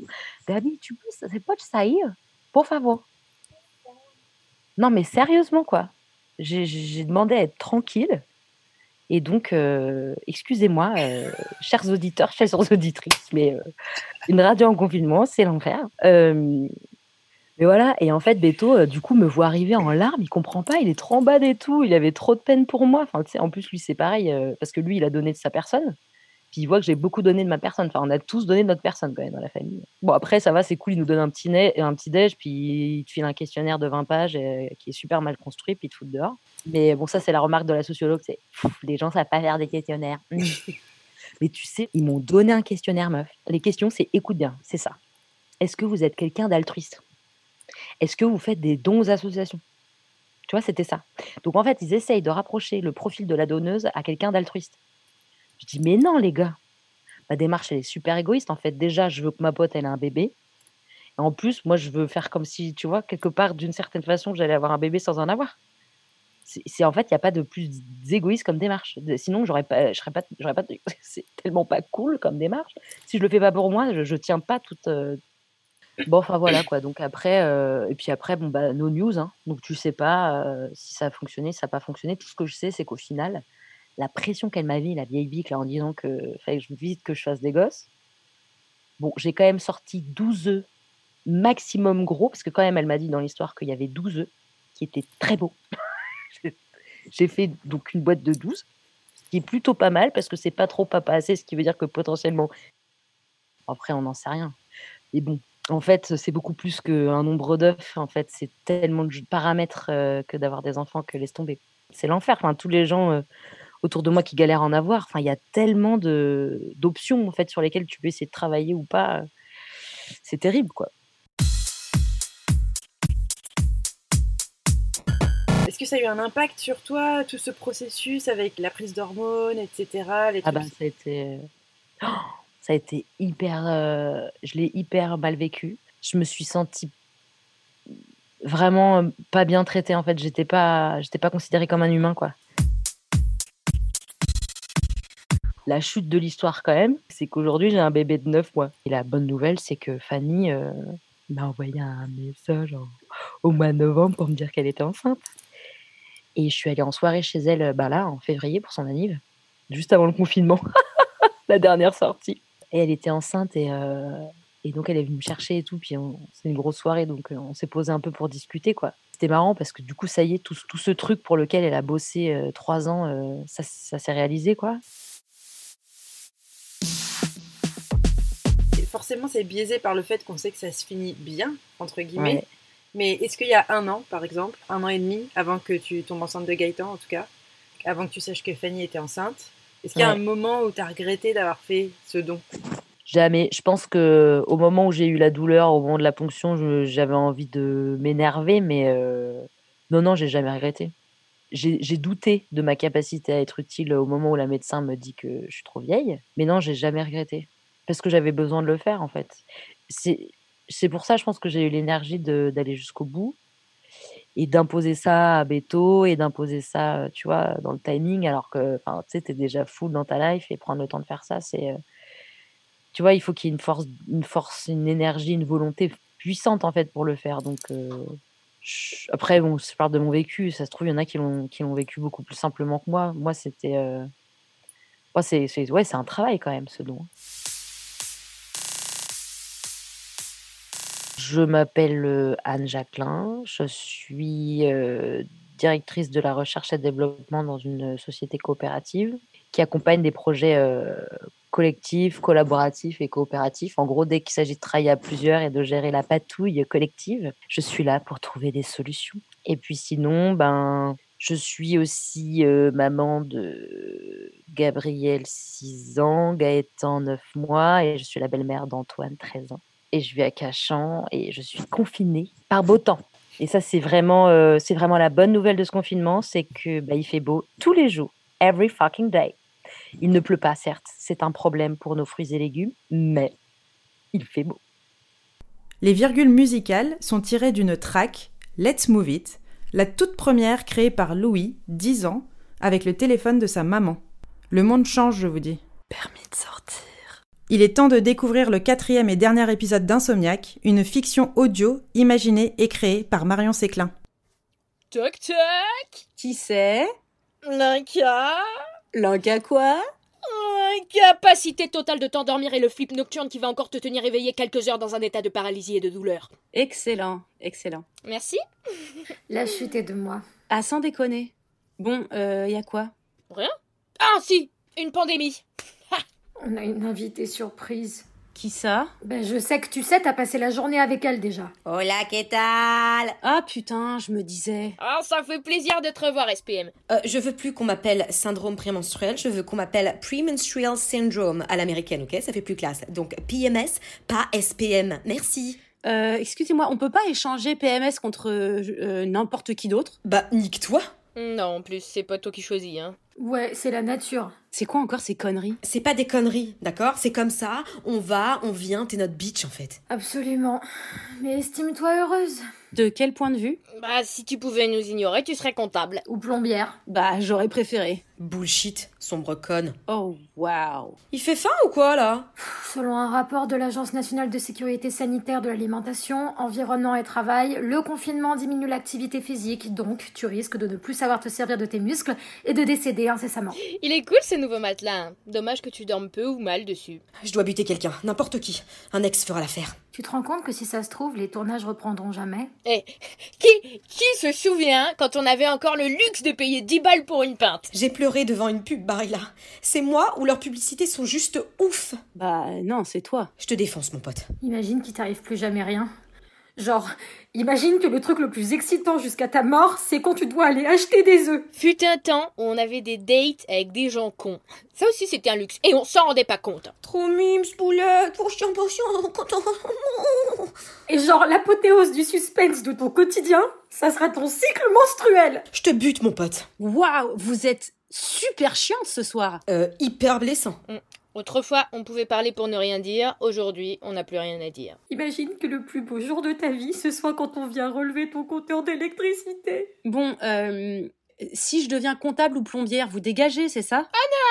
Gabi, tu peux, c'est pas de saillir? Pour favor. Non, mais sérieusement, quoi. J'ai demandé à être tranquille. Et donc, euh, excusez-moi, euh, chers auditeurs, chères auditrices, mais une radio en confinement, c'est l'enfer. Mais voilà, et en fait, Beto, euh, du coup, me voit arriver en larmes, il comprend pas, il est trop en bas et tout, il avait trop de peine pour moi. Enfin, en plus, lui, c'est pareil, euh, parce que lui, il a donné de sa personne. Puis il voit que j'ai beaucoup donné de ma personne. Enfin, on a tous donné de notre personne quand même dans la famille. Bon, après, ça va, c'est cool, il nous donne un petit, nez, un petit déj, puis il te file un questionnaire de 20 pages euh, qui est super mal construit, puis il te fout dehors. Mais bon, ça, c'est la remarque de la sociologue, c'est les gens savent pas faire des questionnaires. Mm. Mais tu sais, ils m'ont donné un questionnaire, meuf. Les questions, c'est écoute bien, c'est ça. Est-ce que vous êtes quelqu'un d'altruiste? Est-ce que vous faites des dons aux associations? Tu vois, c'était ça. Donc en fait, ils essayent de rapprocher le profil de la donneuse à quelqu'un d'altruiste. Je dis, mais non, les gars. Ma démarche, elle est super égoïste. En fait, déjà, je veux que ma pote, elle ait un bébé. Et en plus, moi, je veux faire comme si, tu vois, quelque part, d'une certaine façon, j'allais avoir un bébé sans en avoir. C'est en fait, il n'y a pas de plus égoïste comme démarche. Sinon, j'aurais pas, je serais pas, j'aurais pas. C'est tellement pas cool comme démarche. Si je le fais pas pour moi, je, je tiens pas toute. Bon, enfin voilà quoi. Donc après, euh, et puis après, bon bah, no news. Hein. Donc tu sais pas euh, si ça a fonctionné, si ça n'a pas fonctionné. Tout ce que je sais, c'est qu'au final, la pression qu'elle m'a mis, la vieille bique, là, en disant que fallait que je vite que je fasse des gosses. Bon, j'ai quand même sorti 12 œufs maximum gros, parce que quand même, elle m'a dit dans l'histoire qu'il y avait 12 œufs qui étaient très beaux. J'ai- j'ai fait donc une boîte de 12, ce qui est plutôt pas mal, parce que c'est pas trop, pas, pas assez, ce qui veut dire que potentiellement. Après, on n'en sait rien. Mais bon, en fait, c'est beaucoup plus qu'un nombre d'œufs. En fait, c'est tellement de paramètres euh, que d'avoir des enfants que laisse tomber. C'est l'enfer. Enfin, tous les gens euh, autour de moi qui galèrent à en avoir. Enfin, il y a tellement de d'options en fait sur lesquelles tu peux essayer de travailler ou pas. C'est terrible, quoi. Est-ce que ça a eu un impact sur toi, tout ce processus avec la prise d'hormones, etc. les Ah bah, ça a été, oh, ça a été hyper. euh, je l'ai hyper mal vécu. Je me suis sentie vraiment euh, pas bien traitée en fait. J'étais pas, j'étais pas considérée comme un humain quoi. La chute de l'histoire quand même, c'est qu'aujourd'hui j'ai un bébé de 9 mois. Et la bonne nouvelle, c'est que Fanny euh, m'a envoyé un message en- au mois de novembre pour me dire qu'elle était enceinte. Et je suis allée en soirée chez elle, bah là, en février pour son anniv, juste avant le confinement, la dernière sortie. Et elle était enceinte et, euh, et donc elle est venue me chercher et tout. Puis on- c'est une grosse soirée, donc euh, on s'est posé un peu pour discuter quoi. C'était marrant parce que du coup, ça y est, tout, tout ce truc pour lequel elle a bossé euh, trois ans, euh, ça, ça s'est réalisé quoi. Forcément, c'est biaisé par le fait qu'on sait que ça se finit bien, entre guillemets. Ouais. Mais est-ce qu'il y a un an, par exemple, un an et demi, avant que tu tombes enceinte de Gaëtan, en tout cas, avant que tu saches que Fanny était enceinte, est-ce qu'il y a Ouais. un moment où tu as regretté d'avoir fait ce don? Jamais. Je pense que au moment où j'ai eu la douleur, au moment de la ponction, j'avais envie de m'énerver, mais euh, non, non, j'ai jamais regretté. J'ai douté de ma capacité à être utile au moment où la médecin me dit que je suis trop vieille, mais non, j'ai jamais regretté parce que j'avais besoin de le faire en fait. C'est pour ça, je pense que j'ai eu l'énergie d'aller jusqu'au bout et d'imposer ça à Beto et d'imposer ça, euh, tu vois, dans le timing, alors que, tu t'es déjà full dans ta life et prendre le temps de faire ça, c'est euh, tu vois, il faut qu'il y ait une force, une force, une énergie, une volonté puissante en fait pour le faire. Donc euh, après, bon, je parle de mon vécu. Ça se trouve, il y en a qui l'ont vécu beaucoup plus simplement que moi. Moi, c'était, euh, moi, c'est, ouais, c'est un travail quand même ce don. Je m'appelle Anne Jacquelin. Je suis directrice de la recherche et développement dans une société coopérative qui accompagne des projets euh, collectif, collaboratif et coopératif. En gros, dès qu'il s'agit de travailler à plusieurs et de gérer la patouille collective, je suis là pour trouver des solutions. Et puis sinon, ben, je suis aussi maman de Gabriel, 6 ans, Gaëtan, 9 mois, et je suis la belle-mère d'Antoine, 13 ans. Et je vis à Cachan et je suis confinée par beau temps. Et ça, c'est vraiment, euh, c'est vraiment la bonne nouvelle de ce confinement, c'est que bah, il fait beau tous les jours, every fucking day. Il ne pleut pas, certes, c'est un problème pour nos fruits et légumes, mais il fait beau. Les virgules musicales sont tirées d'une track, Let's Move It, la toute première créée par Louis, 10 ans, avec le téléphone de sa maman. Le monde change, je vous dis. Permis de sortir. Il est temps de découvrir le quatrième et dernier épisode d'Insomniac, une fiction audio imaginée et créée par Marion Séclin. Toc toc Qui c'est? Naka Lanka quoi? Capacité totale de t'endormir et le flip nocturne qui va encore te tenir éveillé quelques heures dans un état de paralysie et de douleur. Excellent, excellent. Merci. La chute est de moi. Ah, sans déconner. Bon, euh, y a quoi? Rien? Ah si, une pandémie. On a une invitée surprise. Qui ça? Ben, je sais que tu sais, t'as passé la journée avec elle déjà. Hola, qu'est-ce Ah putain, je me disais. Ah, ça fait plaisir de te revoir, SPM. Euh, je veux plus qu'on m'appelle syndrome prémenstruel, je veux qu'on m'appelle premenstrual syndrome à l'américaine, ok? Ça fait plus classe. Donc PMS, pas SPM. Merci. Euh, excusez-moi, on peut pas échanger PMS contre euh, n'importe qui d'autre? Bah, nique-toi Non, en plus, c'est pas toi qui choisis, hein. Ouais, c'est la nature. C'est quoi encore ces conneries? C'est pas des conneries, d'accord? C'est comme ça, on va, on vient, t'es notre bitch en fait. Absolument. Mais estime-toi heureuse. De quel point de vue? Bah, si tu pouvais nous ignorer, tu serais comptable. Ou plombière. Bah, j'aurais préféré. Bullshit, sombre conne. Oh, wow. Il fait faim ou quoi là? Selon un rapport de l'Agence nationale de sécurité sanitaire de l'alimentation, environnement et travail, le confinement diminue l'activité physique, donc tu risques de ne plus savoir te servir de tes muscles et de décéder incessamment. Il est cool ce nouveau matelas. hein. Dommage que tu dormes peu ou mal dessus. Je dois buter quelqu'un, n'importe qui. Un ex fera l'affaire. Tu te rends compte que si ça se trouve, les tournages reprendront jamais? Eh, qui, qui se souvient quand on avait encore le luxe de payer 10 balles pour une pinte? J'ai pleuré devant une pub, Barilla. C'est moi ou leurs publicités sont juste ouf. Bah, non, c'est toi. Je te défonce, mon pote. Imagine qu'il t'arrive plus jamais rien. Genre, imagine que le truc le plus excitant jusqu'à ta mort, c'est quand tu dois aller acheter des œufs. Fut un temps où on avait des dates avec des gens cons. Ça aussi c'était un luxe et on s'en rendait pas compte. Trop mimes, poulette, potion, potion, content. Et genre, l'apothéose du suspense de ton quotidien, ça sera ton cycle menstruel. Je te bute, mon pote. Waouh, vous êtes super chiante ce soir. Euh, hyper blessant. Autrefois, on pouvait parler pour ne rien dire. Aujourd'hui, on n'a plus rien à dire. Imagine que le plus beau jour de ta vie, ce soit quand on vient relever ton compteur d'électricité. Bon, euh, si je deviens comptable ou plombière, vous dégagez, c'est ça?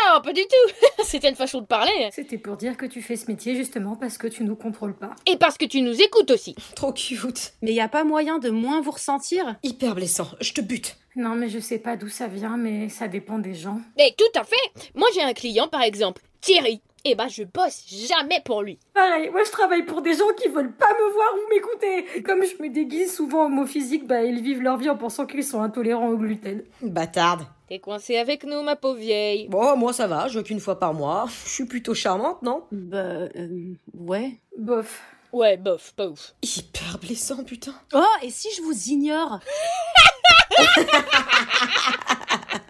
Non, pas du tout. C'était une façon de parler. C'était pour dire que tu fais ce métier justement parce que tu nous contrôles pas. Et parce que tu nous écoutes aussi. Trop cute. Mais y a pas moyen de moins vous ressentir? Hyper blessant. Je te bute. Non, mais je sais pas d'où ça vient, mais ça dépend des gens. Mais tout à fait. Moi, j'ai un client, par exemple, Thierry. Eh ben, je bosse jamais pour lui. Pareil, moi je travaille pour des gens qui veulent pas me voir ou m'écouter. Comme je me déguise souvent en mot physique, bah ils vivent leur vie en pensant qu'ils sont intolérants au gluten. Bâtarde. T'es coincé avec nous, ma pauvre vieille. Bon, moi ça va, je veux qu'une fois par mois. Je suis plutôt charmante, non? Bah, euh, ouais. Bof. Ouais, bof, pas ouf. Hyper blessant, putain. Oh, et si je vous ignore?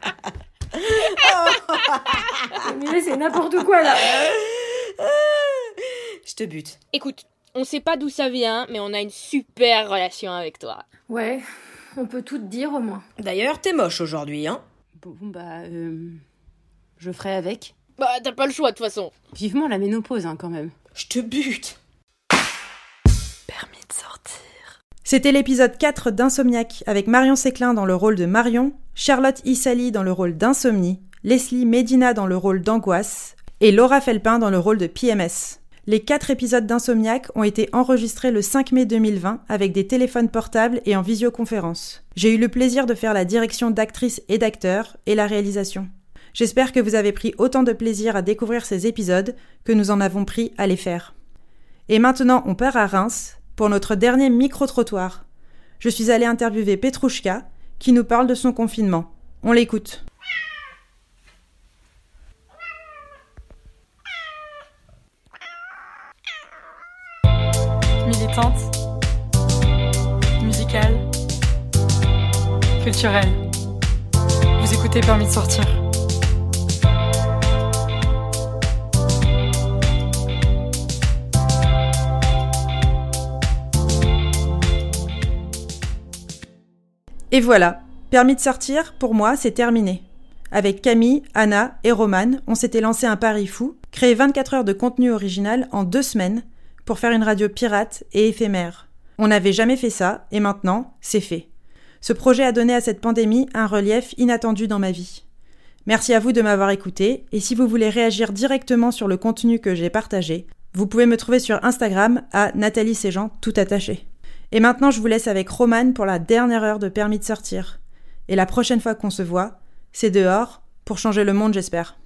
Mais là, c'est n'importe quoi là. Je te bute. Écoute, on sait pas d'où ça vient, mais on a une super relation avec toi. Ouais, on peut tout te dire au moins. D'ailleurs, t'es moche aujourd'hui, hein Bon, bah, euh, je ferai avec. Bah, t'as pas le choix de toute façon. Vivement la ménopause, hein, quand même. Je te bute. Permis de sortir. C'était l'épisode 4 d'Insomniac avec Marion Séclin dans le rôle de Marion, Charlotte Issali dans le rôle d'Insomnie, Leslie Medina dans le rôle d'Angoisse et Laura Felpin dans le rôle de PMS. Les quatre épisodes d'Insomniac ont été enregistrés le 5 mai 2020 avec des téléphones portables et en visioconférence. J'ai eu le plaisir de faire la direction d'actrices et d'acteurs et la réalisation. J'espère que vous avez pris autant de plaisir à découvrir ces épisodes que nous en avons pris à les faire. Et maintenant, on part à Reims pour notre dernier micro-trottoir. Je suis allée interviewer Petrouchka, qui nous parle de son confinement. On l'écoute. militante, musicale, culturelle. Vous écoutez Permis de sortir. Et voilà, permis de sortir, pour moi, c'est terminé. Avec Camille, Anna et Romane, on s'était lancé un pari fou, créer 24 heures de contenu original en deux semaines pour faire une radio pirate et éphémère. On n'avait jamais fait ça, et maintenant, c'est fait. Ce projet a donné à cette pandémie un relief inattendu dans ma vie. Merci à vous de m'avoir écouté, et si vous voulez réagir directement sur le contenu que j'ai partagé, vous pouvez me trouver sur Instagram à Nathalie Séjean tout attaché. Et maintenant, je vous laisse avec Romane pour la dernière heure de permis de sortir. Et la prochaine fois qu'on se voit, c'est dehors Pour changer le monde, j'espère.